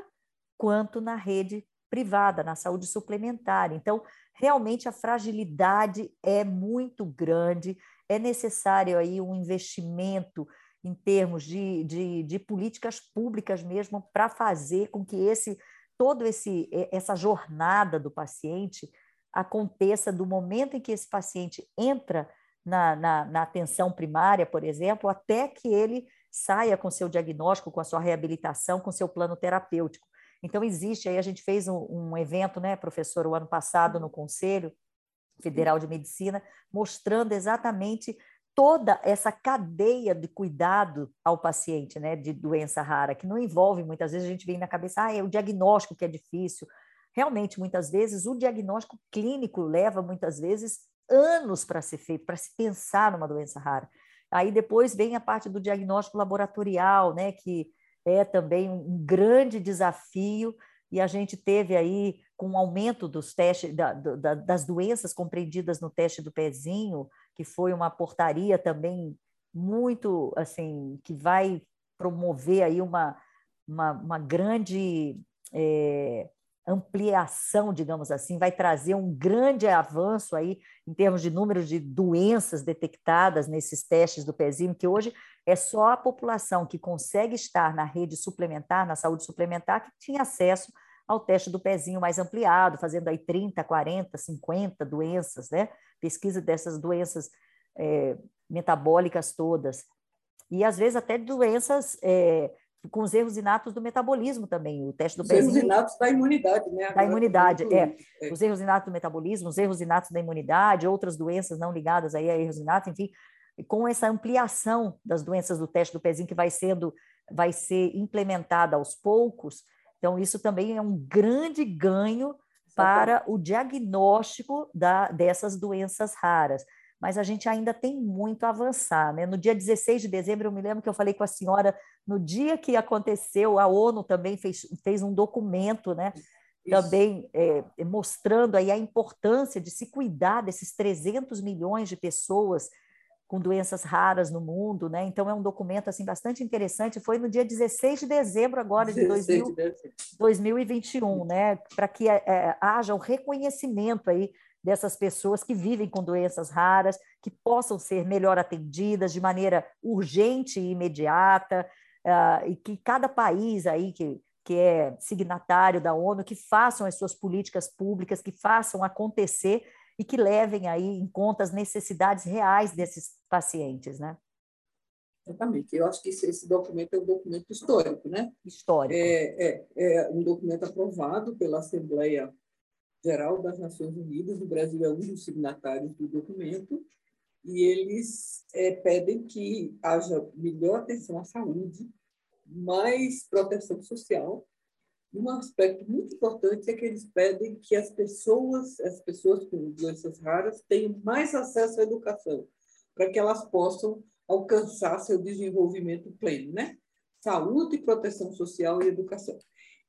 S3: quanto na rede privada, na saúde suplementar. Então, realmente a fragilidade é muito grande, é necessário aí um investimento em termos de, de, de políticas públicas mesmo para fazer com que esse todo esse essa jornada do paciente aconteça do momento em que esse paciente entra na, na, na atenção primária, por exemplo, até que ele saia com seu diagnóstico, com a sua reabilitação, com seu plano terapêutico. Então, existe aí, a gente fez um, um evento, né, professor, o ano passado no Conselho Federal de Medicina, mostrando exatamente toda essa cadeia de cuidado ao paciente, né, de doença rara, que não envolve, muitas vezes a gente vem na cabeça, ah, é o diagnóstico que é difícil. Realmente, muitas vezes, o diagnóstico clínico leva, muitas vezes, anos para ser feito, para se pensar numa doença rara. Aí depois vem a parte do diagnóstico laboratorial, né, que é também um grande desafio, e a gente teve aí, com o aumento dos testes, da, da, das doenças compreendidas no teste do pezinho, que foi uma portaria também muito, assim, que vai promover aí uma, uma, uma grande é, ampliação, digamos assim, vai trazer um grande avanço aí em termos de número de doenças detectadas nesses testes do pezinho, que hoje é só a população que consegue estar na rede suplementar, na saúde suplementar, que tinha acesso ao teste do pezinho mais ampliado, fazendo aí 30, 40, 50 doenças, né? Pesquisa dessas doenças é, metabólicas todas. E às vezes até doenças é, com os erros inatos do metabolismo também, o teste do
S2: os
S3: pezinho.
S2: Os erros inatos da imunidade, né?
S3: Agora da imunidade, é. é. Os erros inatos do metabolismo, os erros inatos da imunidade, outras doenças não ligadas aí a erros inatos, enfim, com essa ampliação das doenças do teste do pezinho que vai sendo, vai ser implementada aos poucos, então isso também é um grande ganho para o diagnóstico da, dessas doenças raras mas a gente ainda tem muito a avançar. Né? No dia 16 de dezembro, eu me lembro que eu falei com a senhora, no dia que aconteceu, a ONU também fez, fez um documento, né? também é, mostrando aí a importância de se cuidar desses 300 milhões de pessoas com doenças raras no mundo, né? Então é um documento assim bastante interessante. Foi no dia 16 de dezembro agora de, 2000, de 2021, né? Para que é, haja o reconhecimento aí dessas pessoas que vivem com doenças raras, que possam ser melhor atendidas de maneira urgente e imediata, uh, e que cada país aí que, que é signatário da ONU, que façam as suas políticas públicas, que façam acontecer e que levem aí em conta as necessidades reais desses pacientes, né?
S2: Exatamente. Eu acho que esse, esse, documento é um documento histórico, né?
S3: Histórico.
S2: É, é, é um documento aprovado pela Assembleia Geral das Nações Unidas, o Brasil é um dos signatários do documento, e eles é, pedem que haja melhor atenção à saúde, mais proteção social. E um aspecto muito importante é que eles pedem que as pessoas, as pessoas com doenças raras, tenham mais acesso à educação, para que elas possam alcançar seu desenvolvimento pleno, né? Saúde, proteção social e educação.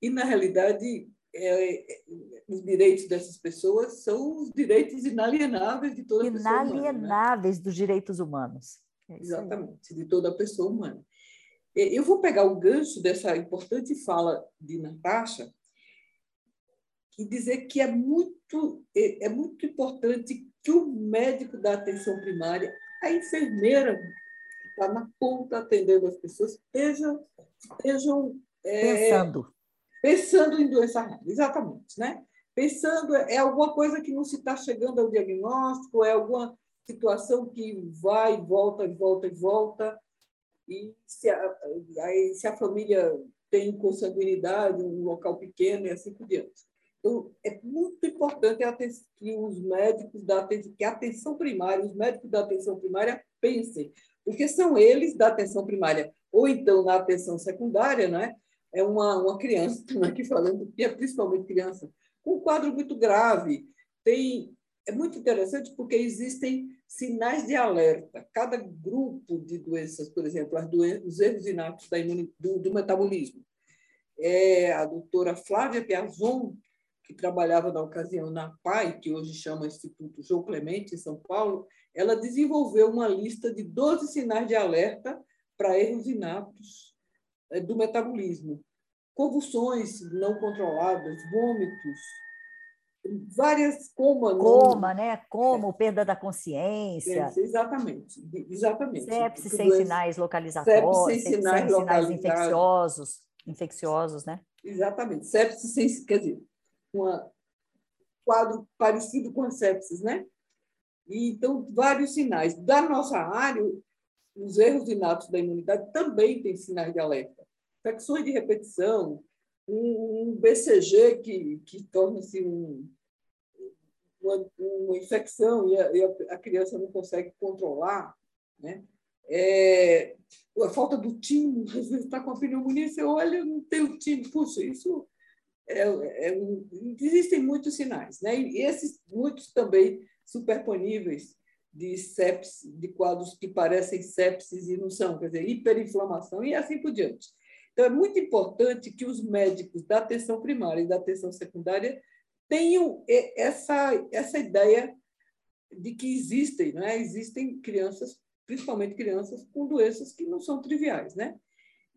S2: E, na realidade, é, é, os direitos dessas pessoas são os direitos inalienáveis de toda
S3: pessoa
S2: humana.
S3: Né? Inalienáveis né? dos direitos humanos.
S2: É Exatamente, de toda pessoa humana. Eu vou pegar o gancho dessa importante fala de Natasha e dizer que é muito, é, é muito importante que o médico da atenção primária, a enfermeira que está na ponta atendendo as pessoas, estejam, estejam
S3: é, pensando
S2: Pensando em doença rara, exatamente, né? Pensando, é alguma coisa que não se está chegando ao diagnóstico, é alguma situação que vai, volta, volta e volta, e se a, aí, se a família tem consanguinidade, um local pequeno e assim por diante. Então, é muito importante que os médicos da atenção, que a atenção primária, os médicos da atenção primária pensem, porque são eles da atenção primária, ou então na atenção secundária, né? é uma, uma criança, estamos aqui falando, e é principalmente criança, com um quadro muito grave. Tem, é muito interessante porque existem sinais de alerta. Cada grupo de doenças, por exemplo, as doenças, os erros inatos do, do metabolismo. É, a doutora Flávia Piazon, que trabalhava na ocasião na PAI, que hoje chama Instituto João Clemente, em São Paulo, ela desenvolveu uma lista de 12 sinais de alerta para erros inatos é, do metabolismo. Convulsões não controladas, vômitos, várias coma.
S3: Coma, né? Como, é. perda da consciência.
S2: É, exatamente, exatamente.
S3: Sepse sem sinais localizatórios, sepse sem sinais, sem sinais infecciosos, infecciosos, né?
S2: Exatamente, sepse sem, quer dizer, um quadro parecido com a sepsis, né? E, então, vários sinais. Da nossa área, os erros inatos da imunidade também têm sinais de alerta. Infecções de repetição, um, BCG que, que torna-se um, uma, uma, infecção e, a, e a, criança não consegue controlar, né? É, a falta do timo, às vezes está com a pneumonia, você olha, não tem o timo, puxa, isso é, é, existem muitos sinais, né? E esses muitos também superponíveis de sepsis, de quadros que parecem sepsis e não são, quer dizer, hiperinflamação e assim por diante. Então, é muito importante que os médicos da atenção primária e da atenção secundária tenham essa, essa ideia de que existem, né? existem crianças, principalmente crianças com doenças que não são triviais. Né?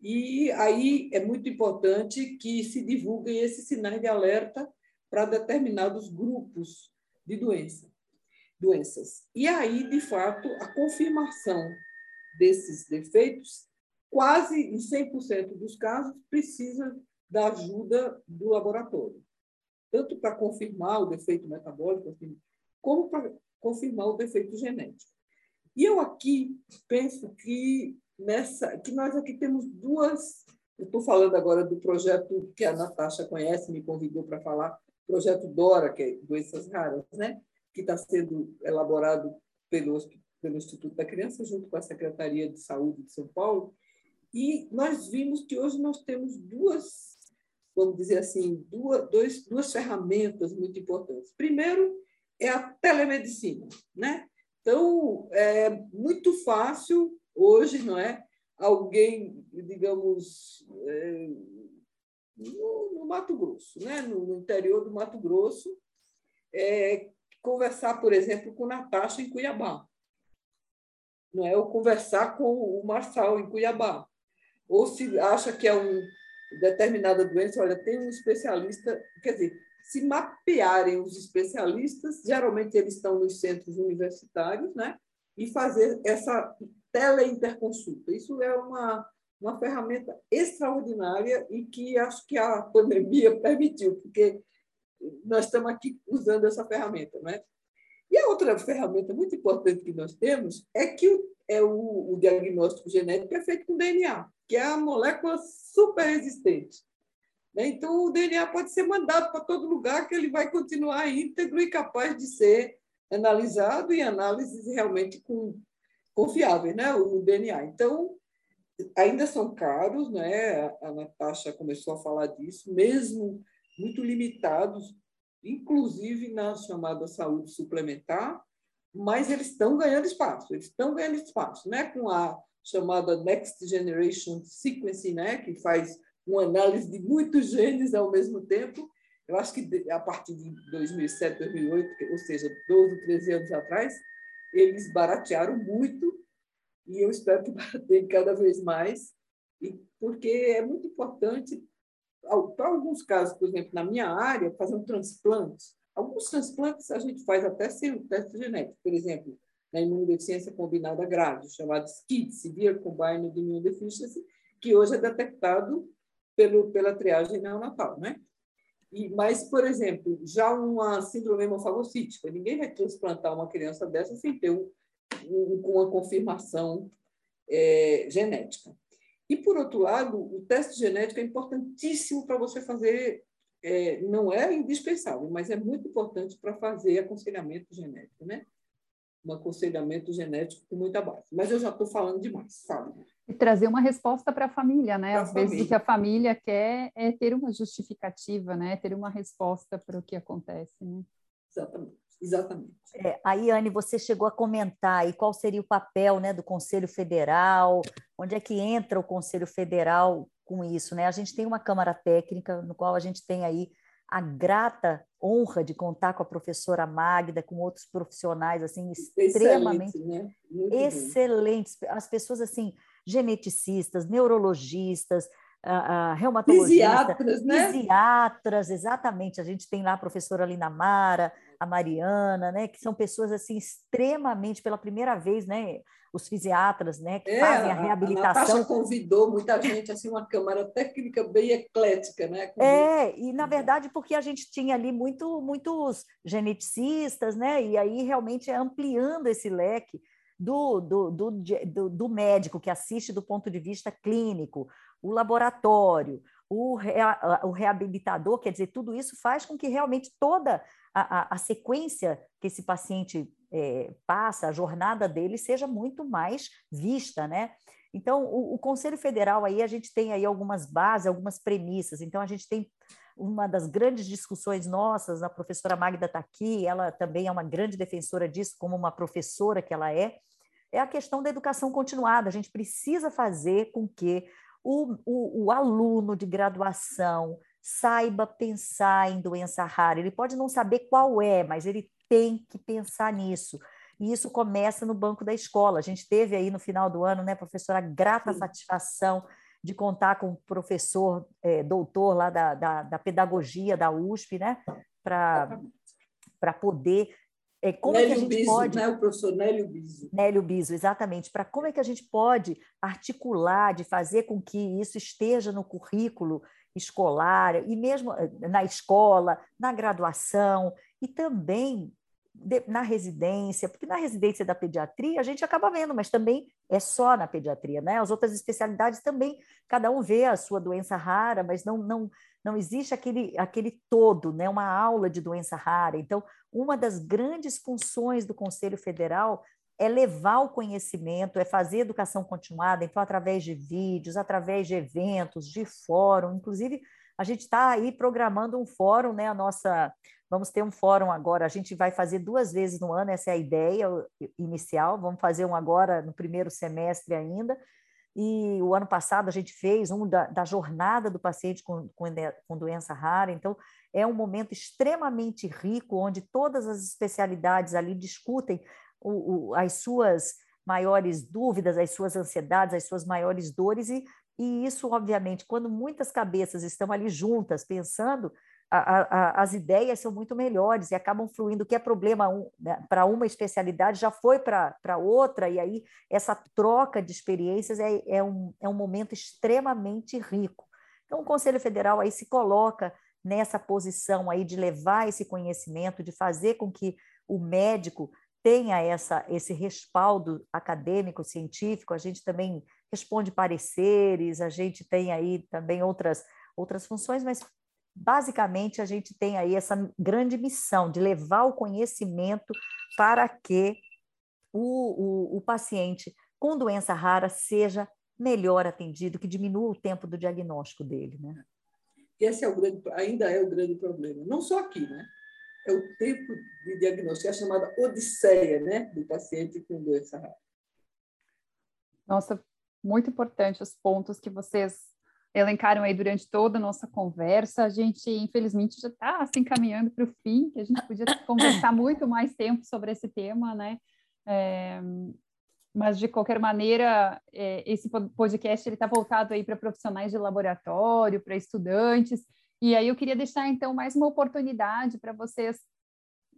S2: E aí é muito importante que se divulguem esses sinais de alerta para determinados grupos de doença, doenças. E aí, de fato, a confirmação desses defeitos, quase em 100% dos casos, precisa da ajuda do laboratório tanto para confirmar o defeito metabólico, assim, como para confirmar o defeito genético. E eu aqui penso que nessa, que nós aqui temos duas. Eu estou falando agora do projeto que a Natasha conhece, me convidou para falar, projeto Dora, que é doenças raras, né? Que está sendo elaborado pelo, pelo Instituto da Criança junto com a Secretaria de Saúde de São Paulo. E nós vimos que hoje nós temos duas vamos dizer assim, duas, dois, duas ferramentas muito importantes. Primeiro é a telemedicina, né? Então, é muito fácil hoje, não é? Alguém, digamos, é, no, no, Mato Grosso, né? No, no, interior do Mato Grosso, é, conversar, por exemplo, com Natasha em Cuiabá, não é? Ou conversar com o Marçal em Cuiabá, ou se acha que é um determinada doença, olha, tem um especialista, quer dizer, se mapearem os especialistas, geralmente eles estão nos centros universitários, né? E fazer essa teleinterconsulta. Isso é uma, uma ferramenta extraordinária e que acho que a pandemia permitiu, porque nós estamos aqui usando essa ferramenta, né? E a outra ferramenta muito importante que nós temos é que o, é o, o diagnóstico genético é feito com DNA que é a molécula super resistente. Né? Então, o DNA pode ser mandado para todo lugar que ele vai continuar íntegro e capaz de ser analisado e análises realmente com, confiáveis, né? o DNA. Então, ainda são caros, né? a Natasha começou a falar disso, mesmo muito limitados, inclusive na chamada saúde suplementar, mas eles estão ganhando espaço, eles estão ganhando espaço, né? com a chamada Next Generation Sequencing, né, que faz uma análise de muitos genes ao mesmo tempo. Eu acho que a partir de 2007, 2008, ou seja, 12, 13 anos atrás, eles baratearam muito e eu espero que barateiem cada vez mais, e porque é muito importante, para alguns casos, por exemplo, na minha área, fazer um transplante. Alguns transplantes a gente faz até sem o teste genético, por exemplo, na imunodeficiência combinada grave, chamado SCID, Severe Combined Immunodeficiency, que hoje é detectado pelo, pela triagem neonatal, né? E, mas, por exemplo, já uma síndrome hemofagocítica, ninguém vai transplantar uma criança dessa sem ter um, um, uma confirmação é, genética. E, por outro lado, o teste genético é importantíssimo para você fazer, é, não é indispensável, mas é muito importante para fazer aconselhamento genético, né? um aconselhamento genético com muita base. Mas eu já estou falando demais, sabe?
S1: E trazer uma resposta para a família, né? Pra Às família. vezes o que a família quer é ter uma justificativa, né? Ter uma resposta para o que acontece, né?
S2: Exatamente. Exatamente.
S3: É, aí, Anne, você chegou a comentar aí qual seria o papel né, do Conselho Federal, onde é que entra o Conselho Federal com isso, né? A gente tem uma Câmara Técnica, no qual a gente tem aí a grata honra de contar com a professora Magda, com outros profissionais assim extremamente né? excelentes, as pessoas assim geneticistas, neurologistas, a, a reumatologista,
S2: fisiatras, né?
S3: fisiatras, exatamente. A gente tem lá a professora Lina Mara, a Mariana, né, que são pessoas assim extremamente pela primeira vez, né, os fisiatras, né, que é, fazem a reabilitação.
S2: A convidou muita gente assim uma câmara técnica bem eclética, né?
S3: É, e na verdade porque a gente tinha ali muito muitos geneticistas, né, e aí realmente é ampliando esse leque do, do, do, do, do médico que assiste do ponto de vista clínico, o laboratório, o, rea, o reabilitador, quer dizer, tudo isso faz com que realmente toda a, a, a sequência que esse paciente é, passa, a jornada dele seja muito mais vista, né? Então, o, o, Conselho Federal aí, a gente tem aí algumas bases, algumas premissas. Então, a gente tem uma das grandes discussões nossas, a professora Magda está aqui, ela também é uma grande defensora disso, como uma professora que ela é, é a questão da educação continuada. A gente precisa fazer com que o, o, o aluno de graduação saiba pensar em doença rara. Ele pode não saber qual é, mas ele tem que pensar nisso. E isso começa no banco da escola. A gente teve aí no final do ano, né, professora, grata Sim. satisfação de contar com o professor é, doutor lá da, da, da, pedagogia da USP, né, para poder é, como Nélio é que a gente
S2: Biso,
S3: pode...
S2: né? o professor Nélio Biso.
S3: Nélio Biso, exatamente. Para como é que a gente pode articular, de fazer com que isso esteja no currículo escolar, e mesmo eh, na escola, na graduação, e também na residência, porque na residência da pediatria a gente acaba vendo, mas também é só na pediatria, né? As outras especialidades também, cada um vê a sua doença rara, mas não, não, não existe aquele, aquele todo, né? uma aula de doença rara. Então, uma das grandes funções do Conselho Federal é levar o conhecimento, é fazer educação continuada, então, através de vídeos, através de eventos, de fórum, inclusive. A gente está aí programando um fórum, né? A nossa, vamos ter um fórum agora. A gente vai fazer duas vezes no ano, essa é a ideia inicial. Vamos fazer um agora no primeiro semestre ainda, e o ano passado a gente fez um da, da jornada do paciente com, com, com, doença rara. Então, é um momento extremamente rico, onde todas as especialidades ali discutem o, o, as suas maiores dúvidas, as suas ansiedades, as suas maiores dores, e, e isso, obviamente, quando muitas cabeças estão ali juntas, pensando, a, a, as ideias são muito melhores e acabam fluindo. O que é problema um, né, para uma especialidade já foi para outra, e aí essa troca de experiências é, é, um, é um momento extremamente rico. Então, o Conselho Federal aí se coloca nessa posição aí de levar esse conhecimento, de fazer com que o médico tenha essa, esse respaldo acadêmico, científico, a gente também responde pareceres, a gente tem aí também outras, outras funções, mas basicamente, a gente tem aí essa grande missão de levar o conhecimento para que o, o, o paciente com doença rara seja melhor atendido, que diminua o tempo do diagnóstico dele. Né?
S2: Esse é o grande, ainda é o grande problema, não só aqui, né? É o tempo de diagnóstico, é a chamada odisseia né, do paciente com doença rara.
S1: Nossa, muito importante os pontos que vocês elencaram aí durante toda a nossa conversa. A gente, infelizmente, já está se assim, encaminhando para o fim, que a gente podia conversar muito mais tempo sobre esse tema, né? É, mas, de qualquer maneira, é, esse podcast está voltado aí para profissionais de laboratório, para estudantes, e aí eu queria deixar, então, mais uma oportunidade para vocês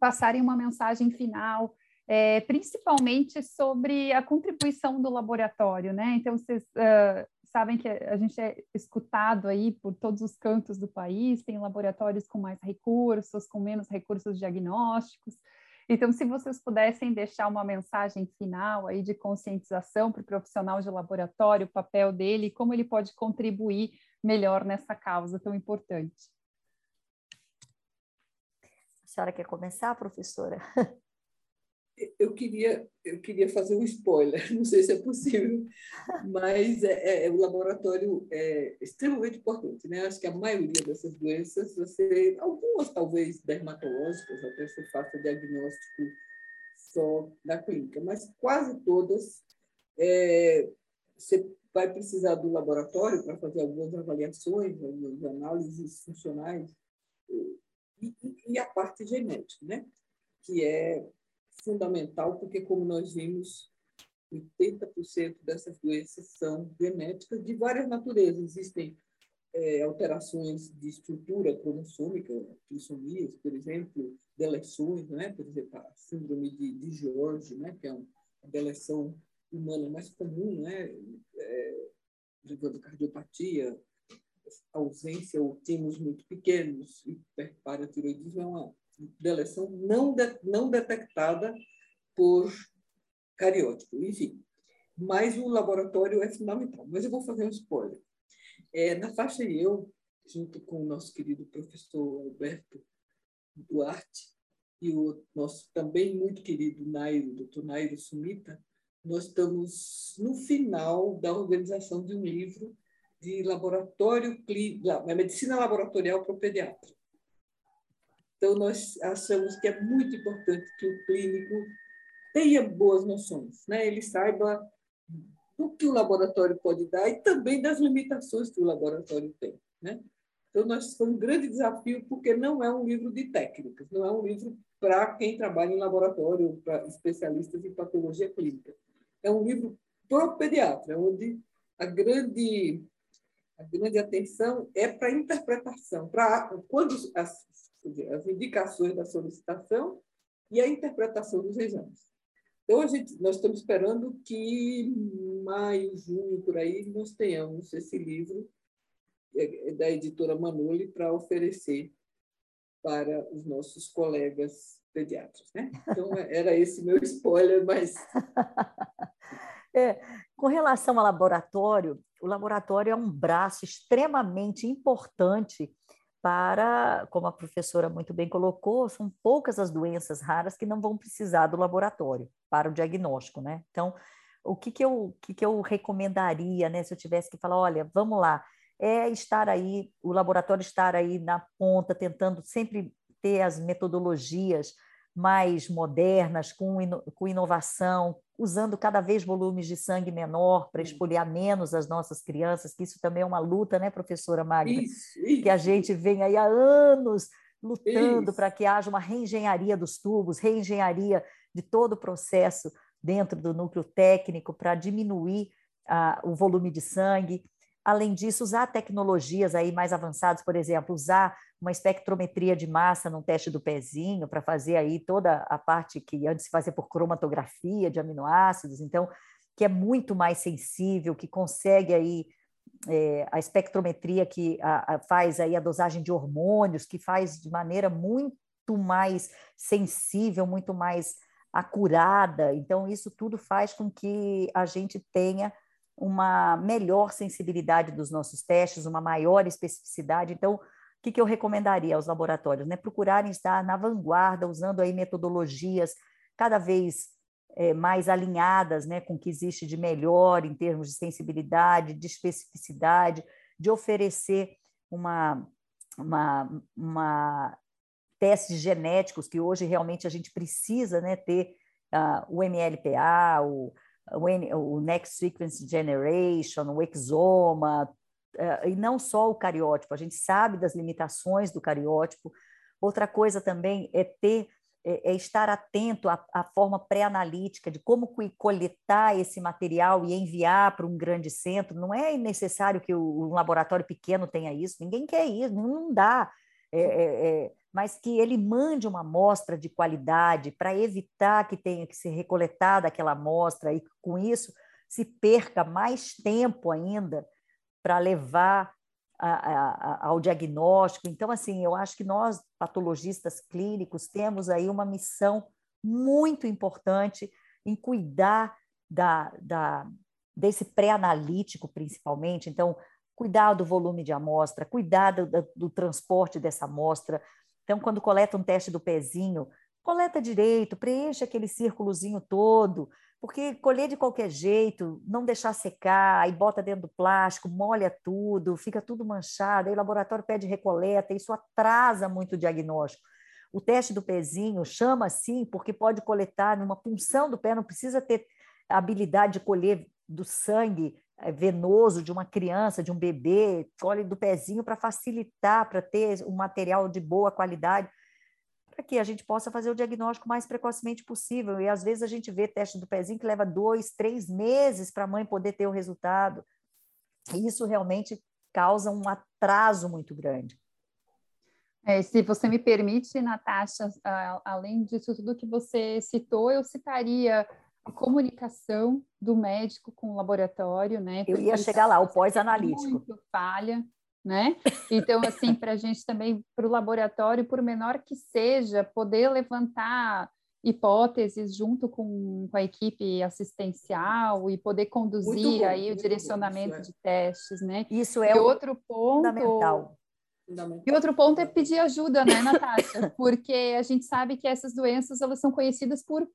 S1: passarem uma mensagem final, é, principalmente sobre a contribuição do laboratório, né? Então, vocês uh, sabem que a gente é escutado aí por todos os cantos do país, tem laboratórios com mais recursos, com menos recursos diagnósticos. Então, se vocês pudessem deixar uma mensagem final aí de conscientização para o profissional de laboratório, o papel dele, como ele pode contribuir melhor nessa causa tão importante.
S3: A senhora quer começar, professora?
S2: eu queria, eu queria fazer um spoiler, não sei se é possível, mas é, é, é, o laboratório é extremamente importante. Né? Acho que a maioria dessas doenças, você, algumas talvez dermatológicas, até você faça diagnóstico só da clínica, mas quase todas é, você vai precisar do laboratório para fazer algumas avaliações, algumas análises funcionais e, e a parte genética, né? que é fundamental, porque, como nós vimos, 80% dessas doenças são genéticas de várias naturezas. Existem é, alterações de estrutura cromossômica, trissomias, por exemplo, deleções, né? por exemplo, a síndrome de, de George, né? que é uma deleção humana mais comum, né? É, levando cardiopatia, ausência ou timos muito pequenos, hiperparatiroidismo é uma deleção não, de, não detectada por cariótipo. Enfim, mas o laboratório é fundamental. Mas eu vou fazer um spoiler. É, na faixa eu, junto com o nosso querido professor Alberto Duarte e o nosso também muito querido Nairo, doutor Nairo Sumita, nós estamos no final da organização de um livro de laboratório clínico, medicina laboratorial para o pediatra. Então, nós achamos que é muito importante que o clínico tenha boas noções, né? ele saiba do que o laboratório pode dar e também das limitações que o laboratório tem. Né? Então, nós foi um grande desafio, porque não é um livro de técnicas, não é um livro para quem trabalha em laboratório, para especialistas em patologia clínica. É um livro para o pediatra, onde a grande, a grande atenção é para a interpretação, para quando as, as indicações da solicitação e a interpretação dos exames. Então, a gente, nós estamos esperando que maio, junho, por aí, nós tenhamos esse livro é, é da editora Manuli para oferecer para os nossos colegas pediatras. Né? Então, era esse meu spoiler, mas.
S3: É, com relação ao laboratório, o laboratório é um braço extremamente importante para, como a professora muito bem colocou, são poucas as doenças raras que não vão precisar do laboratório para o diagnóstico, né? Então, o que, que, eu, que, que eu recomendaria, né, se eu tivesse que falar, olha, vamos lá, é estar aí, o laboratório estar aí na ponta, tentando sempre ter as metodologias mais modernas, com, com inovação, usando cada vez volumes de sangue menor para espoliar menos as nossas crianças, que isso também é uma luta, né, professora Magda? Isso, isso. Que a gente vem aí há anos lutando para que haja uma reengenharia dos tubos, reengenharia de todo o processo dentro do núcleo técnico para diminuir ah, o volume de sangue. Além disso, usar tecnologias aí mais avançadas, por exemplo, usar uma espectrometria de massa num teste do pezinho para fazer aí toda a parte que antes se fazia por cromatografia de aminoácidos, então que é muito mais sensível, que consegue aí é, a espectrometria que a, a faz aí a dosagem de hormônios, que faz de maneira muito mais sensível, muito mais acurada. Então isso tudo faz com que a gente tenha uma melhor sensibilidade dos nossos testes, uma maior especificidade. Então, o que, que eu recomendaria aos laboratórios? Né? Procurarem estar na vanguarda, usando aí metodologias cada vez é, mais alinhadas né, com o que existe de melhor em termos de sensibilidade, de especificidade, de oferecer uma, uma, uma testes genéticos que hoje realmente a gente precisa né, ter uh, o MLPA, o o Next Sequence Generation, o exoma, eh, e não só o cariótipo, a gente sabe das limitações do cariótipo. Outra coisa também é ter é, é estar atento à, à forma pré-analítica de como coletar esse material e enviar para um grande centro. Não é necessário que o, um laboratório pequeno tenha isso, ninguém quer isso, não dá. É, é, é mas que ele mande uma amostra de qualidade para evitar que tenha que ser recoletada aquela amostra e com isso se perca mais tempo ainda para levar a, a, ao diagnóstico. Então, assim, eu acho que nós, patologistas clínicos, temos aí uma missão muito importante em cuidar da, da, desse pré-analítico, principalmente. Então, cuidar do volume de amostra, cuidar do, do, do transporte dessa amostra, então, quando coleta um teste do pezinho, coleta direito, preenche aquele círculozinho todo, porque colher de qualquer jeito, não deixar secar, aí bota dentro do plástico, molha tudo, fica tudo manchado, aí o laboratório pede recoleta, isso atrasa muito o diagnóstico. O teste do pezinho chama assim porque pode coletar numa punção do pé, não precisa ter habilidade de colher do sangue venoso de uma criança, de um bebê, colhe do pezinho para facilitar, para ter um material de boa qualidade, para que a gente possa fazer o diagnóstico mais precocemente possível. E às vezes a gente vê teste do pezinho que leva dois, três meses para a mãe poder ter o resultado. E isso realmente causa um atraso muito grande.
S1: É, se você me permite, Natasha, além disso tudo que você citou, eu citaria comunicação do médico com o laboratório, né?
S3: Eu ia chegar lá, o pós-analítico.
S1: Muito falha, né? Então, assim, para a gente também, para o laboratório, por menor que seja, poder levantar hipóteses junto com, com a equipe assistencial e poder conduzir bom, aí o direcionamento bom, é. de testes, né?
S3: Isso é
S1: e outro ponto
S3: fundamental.
S1: E outro ponto é pedir ajuda, né, Natasha? Porque a gente sabe que essas doenças elas são conhecidas por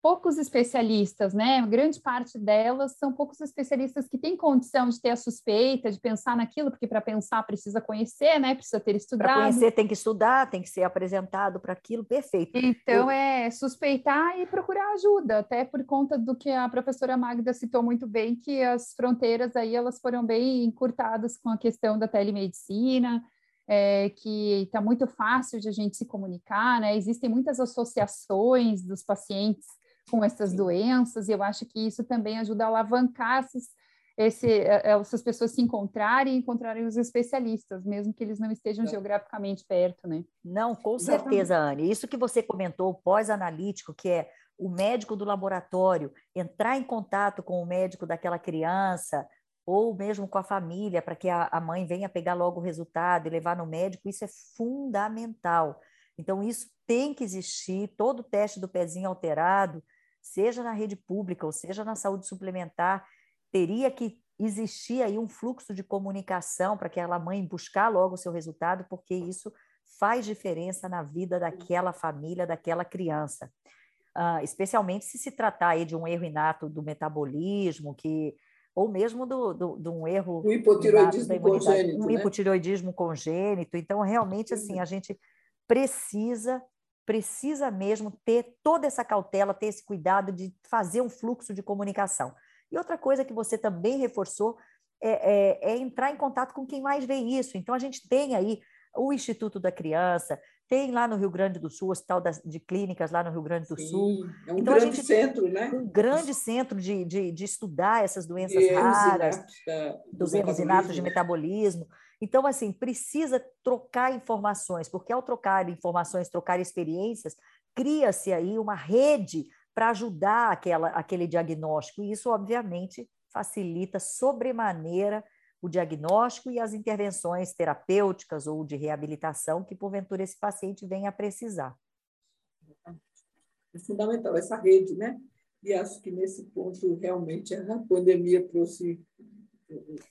S1: poucos especialistas, né? Grande parte delas são poucos especialistas que têm condição de ter a suspeita, de pensar naquilo, porque para pensar precisa conhecer, né? Precisa ter estudado. Para
S3: conhecer tem que estudar, tem que ser apresentado para aquilo, perfeito.
S1: Então Eu... é suspeitar e procurar ajuda, até por conta do que a professora Magda citou muito bem, que as fronteiras aí elas foram bem encurtadas com a questão da telemedicina. É, que está muito fácil de a gente se comunicar, né? Existem muitas associações dos pacientes com essas doenças, e eu acho que isso também ajuda a alavancar esses, esse, é, é, essas pessoas se encontrarem e encontrarem os especialistas, mesmo que eles não estejam é. geograficamente perto, né?
S3: Não, com certeza, Anne. Isso que você comentou, pós-analítico, que é o médico do laboratório entrar em contato com o médico daquela criança, ou mesmo com a família, para que a, a mãe venha pegar logo o resultado e levar no médico, isso é fundamental. Então, isso tem que existir, todo teste do pezinho alterado, seja na rede pública ou seja na saúde suplementar, teria que existir aí um fluxo de comunicação para aquela mãe buscar logo o seu resultado, porque isso faz diferença na vida daquela família, daquela criança. Uh, especialmente se se tratar aí de um erro inato do metabolismo, que ou mesmo do, do, de um erro
S2: o hipotiroidismo congênito,
S3: um
S2: né?
S3: hipotiroidismo congênito. Então, realmente, assim, a gente precisa precisa mesmo ter toda essa cautela, ter esse cuidado de fazer um fluxo de comunicação. E outra coisa que você também reforçou é, é, é entrar em contato com quem mais vê isso. Então, a gente tem aí o Instituto da Criança, tem lá no Rio Grande do Sul, Hospital de Clínicas lá no Rio Grande do
S2: Sim,
S3: Sul.
S2: É um então, grande centro, né?
S3: Um grande centro de, de, de estudar essas doenças raras, da, dos erros inatos de metabolismo. Então, assim, precisa trocar informações, porque ao trocar informações, trocar experiências, cria-se aí uma rede para ajudar aquela, aquele diagnóstico. E isso, obviamente, facilita sobremaneira o diagnóstico e as intervenções terapêuticas ou de reabilitação que, porventura, esse paciente venha a precisar.
S2: É fundamental essa rede, né? E acho que nesse ponto, realmente, a pandemia trouxe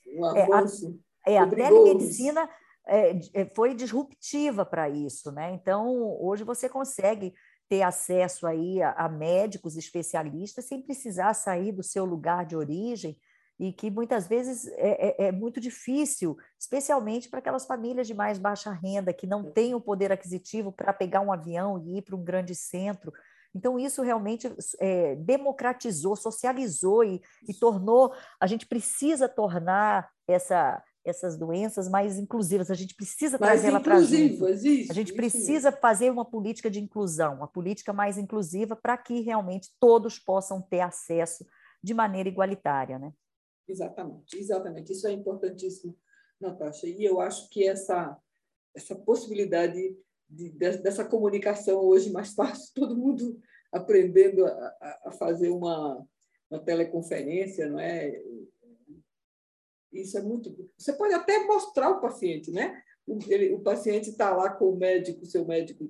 S2: um avanço.
S3: É, a, é, a telemedicina é, é, foi disruptiva para isso, né? Então, hoje você consegue ter acesso aí a, a médicos especialistas sem precisar sair do seu lugar de origem e que muitas vezes é, é, é muito difícil, especialmente para aquelas famílias de mais baixa renda que não têm o poder aquisitivo para pegar um avião e ir para um grande centro. Então, isso realmente é, democratizou, socializou e, e, tornou. A gente precisa tornar essa, essas doenças mais inclusivas, a gente precisa trazê-la para a gente. A gente precisa fazer uma política de inclusão, uma política mais inclusiva para que realmente todos possam ter acesso de maneira igualitária. Né?
S2: Exatamente, exatamente. Isso é importantíssimo, Natasha. E eu acho que essa, essa possibilidade de, de, dessa comunicação hoje mais fácil, todo mundo aprendendo a, a fazer uma, uma teleconferência, não é? Isso é muito. Você pode até mostrar o paciente, né? O, ele, o paciente está lá com o médico, seu médico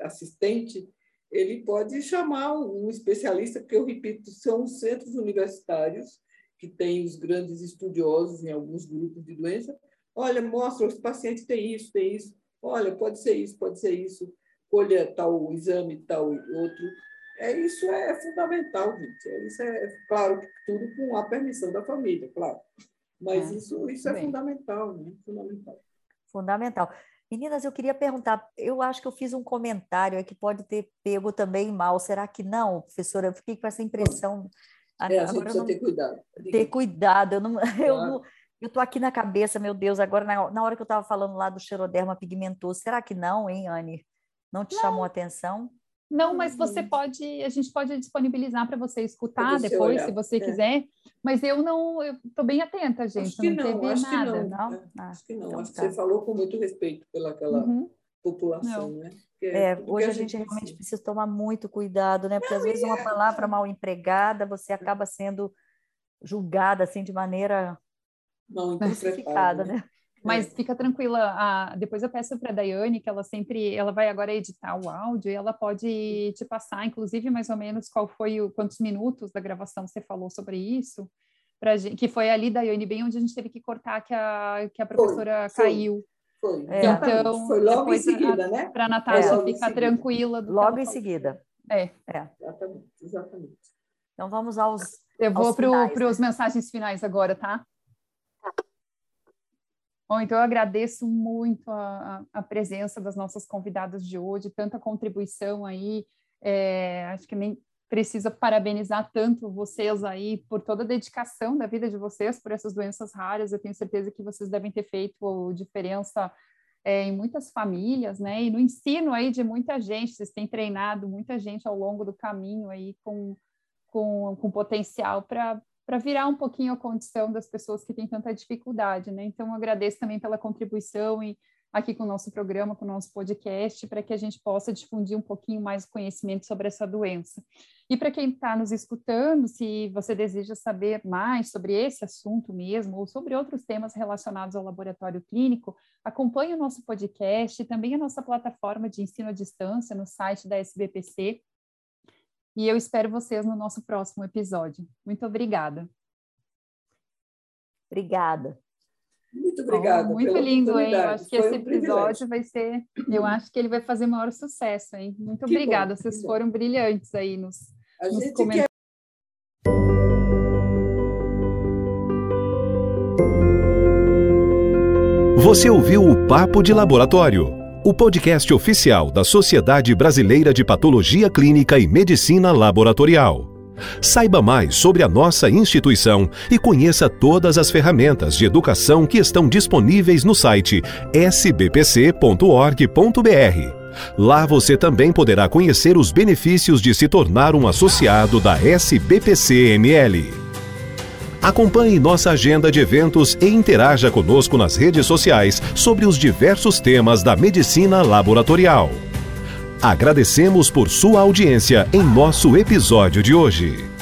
S2: assistente, ele pode chamar um especialista, porque eu repito, são centros universitários que tem os grandes estudiosos em alguns grupos de doença, olha, mostra, os pacientes têm isso, tem isso, olha, pode ser isso, pode ser isso, colha tal exame, tal outro. É, isso é fundamental, gente. É, isso é, claro, tudo com a permissão da família, claro. Mas é, isso, isso é fundamental, né? Fundamental.
S3: Fundamental. Meninas, eu queria perguntar, eu acho que eu fiz um comentário que pode ter pego também mal. Será que não, professora? Eu fiquei com essa impressão.
S2: É, a gente precisa não... ter cuidado.
S3: Ter cuidado. Eu não, claro. eu não, eu estou aqui na cabeça, meu Deus, agora na, na hora que eu estava falando lá do xeroderma pigmentoso, será que não, hein, Anne? Não te não. chamou a atenção?
S1: Não, mas você uhum. pode, a gente pode disponibilizar para você escutar depois, olhar. se você é. quiser. Mas eu não, eu estou bem atenta, gente.
S2: Acho que não, não acho nada. Que não. não? É, ah, acho que não. Então, acho tá. que você falou com muito respeito pelaquela uhum. população, não. né?
S3: É, hoje a gente, a gente realmente precisa tomar muito cuidado, né? Porque às vezes uma é. palavra mal empregada, você acaba sendo julgada assim de maneira
S2: não interpretada,
S1: né? Mas é. fica tranquila, a, depois eu peço para a Daiane, que ela sempre, ela vai agora editar o áudio e ela pode te passar, inclusive, mais ou menos qual foi o, quantos minutos da gravação você falou sobre isso, pra, que foi ali, Daiane, bem onde a gente teve que cortar que a, que a professora foi, caiu.
S2: Foi, é. então, foi logo em seguida, a, né?
S1: Para a Natasha é, ficar tranquila.
S3: logo em seguida.
S1: É.
S2: é. Exatamente, exatamente.
S3: Então vamos aos.
S1: Eu vou para os né? mensagens finais agora, tá? Bom, então eu agradeço muito a, a, presença das nossas convidadas de hoje, tanta contribuição aí. É, acho que nem preciso parabenizar tanto vocês aí por toda a dedicação da vida de vocês por essas doenças raras. Eu tenho certeza que vocês devem ter feito diferença é, em muitas famílias, né? E no ensino aí de muita gente. Vocês têm treinado muita gente ao longo do caminho aí com, com, com potencial para para virar um pouquinho a condição das pessoas que têm tanta dificuldade, né? Então, agradeço também pela contribuição e aqui com o nosso programa, com o nosso podcast, para que a gente possa difundir um pouquinho mais o conhecimento sobre essa doença. E para quem está nos escutando, se você deseja saber mais sobre esse assunto mesmo, ou sobre outros temas relacionados ao laboratório clínico, acompanhe o nosso podcast e também a nossa plataforma de ensino à distância no site da SBPC, e eu espero vocês no nosso próximo episódio. Muito obrigada.
S3: Obrigada.
S2: Muito obrigada.
S1: Oh, muito lindo, hein? Eu acho que Foi esse um episódio vai ser. Eu acho que ele vai fazer maior sucesso, hein? Muito que obrigada. Bom, Vocês foram brilhantes aí nos, nos comentários. Quer...
S6: Você ouviu o Papo de Laboratório o podcast oficial da Sociedade Brasileira de Patologia Clínica e Medicina Laboratorial. Saiba mais sobre a nossa instituição e conheça todas as ferramentas de educação que estão disponíveis no site sbpc.org.br. Lá você também poderá conhecer os benefícios de se tornar um associado da SBPC-ML. Acompanhe nossa agenda de eventos e interaja conosco nas redes sociais sobre os diversos temas da medicina laboratorial. Agradecemos por sua audiência em nosso episódio de hoje.